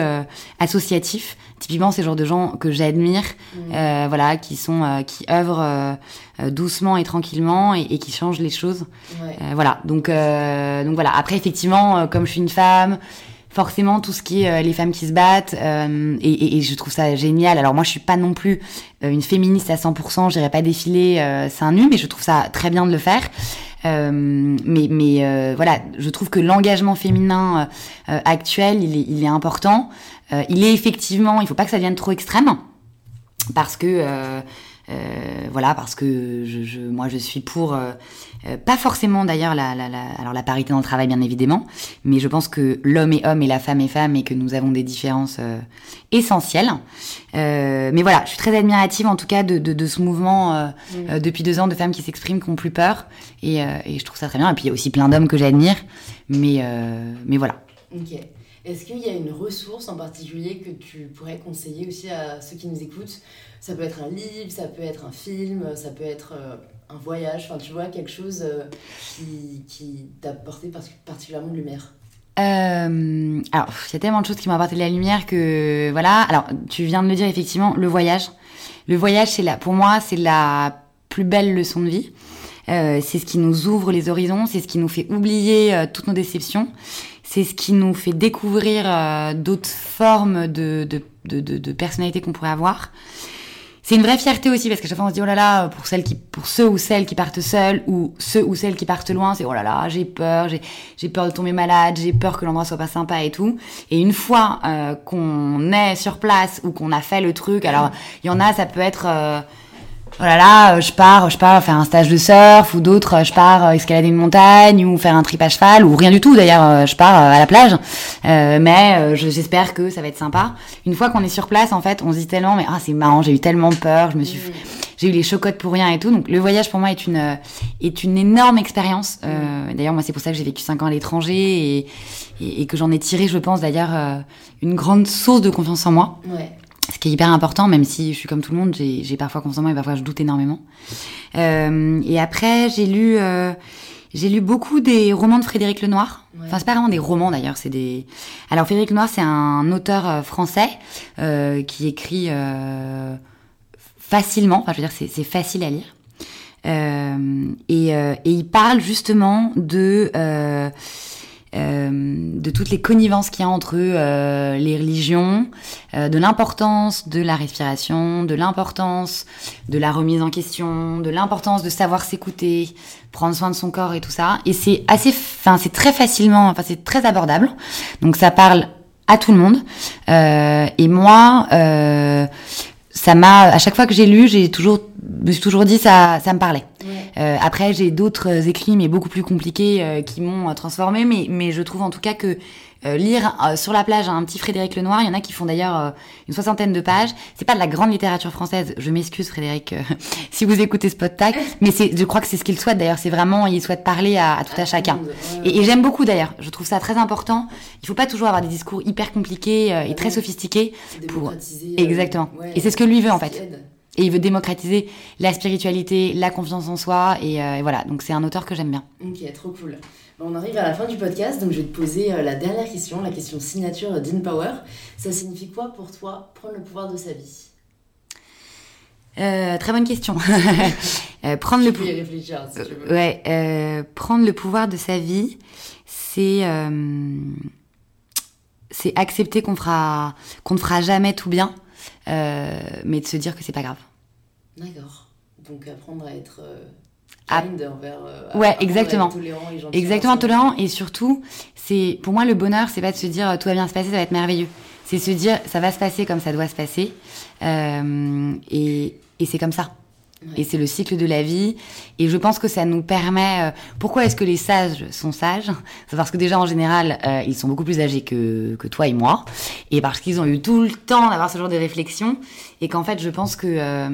associatifs. Typiquement, c'est le genre de gens que j'admire, euh, voilà, qui sont, qui œuvrent doucement et tranquillement et, et qui changent les choses. Ouais. Voilà. Donc, donc voilà. Après, effectivement, comme je suis une femme, forcément tout ce qui est euh, les femmes qui se battent euh, et, je trouve ça génial. Alors moi, je suis pas non plus euh, une féministe à 100%. J'irai pas défiler euh, seins nus, mais je trouve ça très bien de le faire. mais mais voilà, je trouve que l'engagement féminin actuel, il est, il est important. il est effectivement, il faut pas que ça devienne trop extrême parce que voilà, parce que moi je suis pour, euh, euh, pas forcément d'ailleurs la, la, la, alors la parité dans le travail bien évidemment, mais je pense que l'homme est homme et la femme est femme et que nous avons des différences essentielles. mais voilà, je suis très admirative en tout cas de, de, de ce mouvement depuis deux ans de femmes qui s'expriment, qui ont plus peur, et, et, je trouve ça très bien. Et puis il y a aussi plein d'hommes que j'admire, mais mais voilà. Ok. Est-ce qu'il y a une ressource en particulier que tu pourrais conseiller aussi à ceux qui nous écoutent Ça peut être un livre, ça peut être un film, ça peut être euh, un voyage, enfin tu vois, quelque chose euh, qui, qui t'a apporté particulièrement de lumière euh, alors, il y a tellement de choses qui m'ont apporté de la lumière que voilà. Alors, tu viens de le dire effectivement, le voyage. Le voyage, c'est pour moi, c'est la plus belle leçon de vie. c'est ce qui nous ouvre les horizons, c'est ce qui nous fait oublier toutes nos déceptions c'est ce qui nous fait découvrir euh, d'autres formes de, de, de, de, personnalité qu'on pourrait avoir. C'est une vraie fierté aussi parce qu'à chaque fois on se dit oh là là pour celles qui pour ceux ou celles qui partent seuls ou ceux ou celles qui partent loin c'est oh là là j'ai peur j'ai j'ai peur de tomber malade j'ai peur que l'endroit soit pas sympa et tout. Et une fois euh, qu'on est sur place ou qu'on a fait le truc alors il y en a ça peut être euh, oh là là, euh, je pars, je pars faire un stage de surf, ou d'autres, euh, je pars euh, escalader une montagne, ou faire un trip à cheval, ou rien du tout d'ailleurs, je pars à la plage. mais j'espère que ça va être sympa. Une fois qu'on est sur place, en fait, on se dit tellement, mais ah c'est marrant, j'ai eu tellement peur, je me suis, j'ai eu les chocottes pour rien et tout. Donc le voyage pour moi est une est une énorme expérience. d'ailleurs moi c'est pour ça que j'ai vécu cinq ans à l'étranger et, et, que j'en ai tiré, je pense d'ailleurs, une grande source de confiance en moi. Ouais ce qui est hyper important, même si je suis comme tout le monde, j'ai parfois confiance en moi et parfois je doute énormément. Euh, et après, j'ai lu, euh, j'ai lu beaucoup des romans de Frédéric Lenoir. Enfin, c'est pas vraiment des romans d'ailleurs, c'est des. Alors Frédéric Lenoir, c'est un auteur euh, français euh, qui écrit euh, facilement. Enfin, je veux dire, c'est facile à lire. Et, et, il parle justement de euh, de toutes les connivences qu'il y a entre euh, les religions, euh, de l'importance de la respiration, de l'importance de la remise en question, de l'importance de savoir s'écouter, prendre soin de son corps et tout ça. Et c'est assez, enfin c'est très facilement, enfin c'est très abordable. Donc ça parle à tout le monde. et moi, ça m'a, à chaque fois que j'ai lu, j'ai toujours, me suis toujours dit ça, ça me parlait. Euh, après, j'ai d'autres écrits, mais beaucoup plus compliqués, euh, qui m'ont euh, transformé. Mais, mais je trouve en tout cas que lire sur la plage un petit Frédéric Lenoir, il y en a qui font d'ailleurs une soixantaine de pages. C'est pas de la grande littérature française. Je m'excuse, Frédéric, [laughs] si vous écoutez ce podcast, [laughs] mais c'est, je crois que c'est ce qu'il souhaite d'ailleurs. C'est vraiment, il souhaite parler à, à tout à chacun. Et, et j'aime beaucoup d'ailleurs. Je trouve ça très important. Il faut pas toujours avoir des discours hyper compliqués et très sophistiqués pour exactement. Et c'est ce que lui veut en fait. Et il veut démocratiser la spiritualité, la confiance en soi. Et, euh, voilà, donc c'est un auteur que j'aime bien. Ok, trop cool. On arrive à la fin du podcast, donc je vais te poser euh, la dernière question, la question signature d'InPower. Ça signifie quoi pour toi prendre le pouvoir de sa vie? Euh, très bonne question. [laughs] prendre le pouvoir. réfléchir si tu veux. Ouais, prendre le pouvoir de sa vie, c'est c'est accepter qu'on fera qu'on ne fera jamais tout bien, mais de se dire que c'est pas grave. D'accord. Donc apprendre à être euh, kind envers. Euh, ouais, exactement. Tolérant et exactement tolérant et surtout, c'est pour moi le bonheur, c'est pas de se dire tout va bien se passer, ça va être merveilleux. C'est se dire ça va se passer comme ça doit se passer euh, et, et c'est comme ça. Et c'est le cycle de la vie. Et je pense que ça nous permet. Euh, pourquoi est-ce que les sages sont sages? C'est parce que déjà en général, euh, ils sont beaucoup plus âgés que, que toi et moi, et parce qu'ils ont eu tout le temps d'avoir ce genre de réflexion, et qu'en fait, je pense que euh,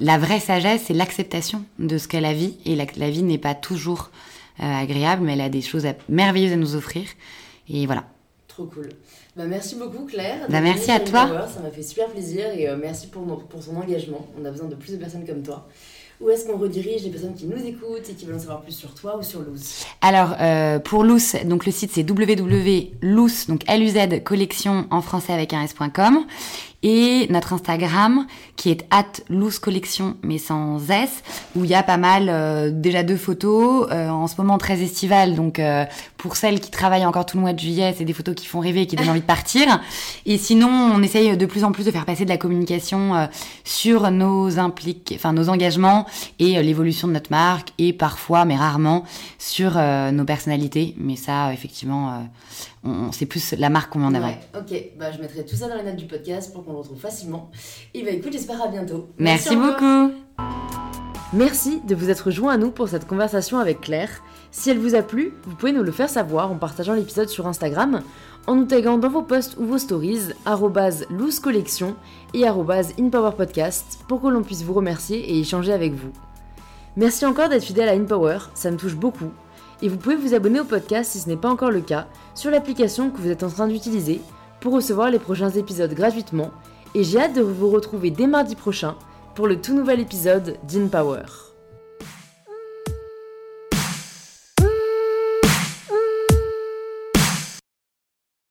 la vraie sagesse, c'est l'acceptation de ce qu'est la vie, et la, la vie n'est pas toujours agréable, mais elle a des choses merveilleuses à nous offrir. Et voilà. Trop cool. Bah, merci beaucoup Claire. Bah, merci à toi. ça m'a fait super plaisir et euh, merci pour, pour son engagement. On a besoin de plus de personnes comme toi. Où est-ce qu'on redirige les personnes qui nous écoutent et qui veulent en savoir plus sur toi ou sur Loose Alors, euh, pour Loose, donc le site c'est www.loose, donc L-U-Z, collection en français avec un S.com. et notre Instagram qui est at loose collection mais sans S où il y a pas mal euh, déjà deux photos euh, en ce moment très estivale donc euh, pour celles qui travaillent encore tout le mois de juillet c'est des photos qui font rêver et qui donnent envie de partir. Et sinon on essaye de plus en plus de faire passer de la communication sur nos impliques enfin nos engagements et l'évolution de notre marque et parfois mais rarement sur nos personnalités. Mais ça effectivement c'est plus la marque qu'on met en avant. ok, bah, je mettrai tout ça dans les notes du podcast pour qu'on le retrouve facilement. Et bah écoute, j'espère à bientôt. Merci, beaucoup. Merci de vous être joint à nous pour cette conversation avec Claire. Si elle vous a plu, vous pouvez nous le faire savoir en partageant l'épisode sur Instagram, en nous taguant dans vos posts ou vos stories, collection et inpowerpodcast pour que l'on puisse vous remercier et échanger avec vous. Merci encore d'être fidèle à InPower, ça me touche beaucoup et vous pouvez vous abonner au podcast si ce n'est pas encore le cas sur l'application que vous êtes en train d'utiliser pour recevoir les prochains épisodes gratuitement et j'ai hâte de vous retrouver dès mardi prochain pour le tout nouvel épisode d'InPower.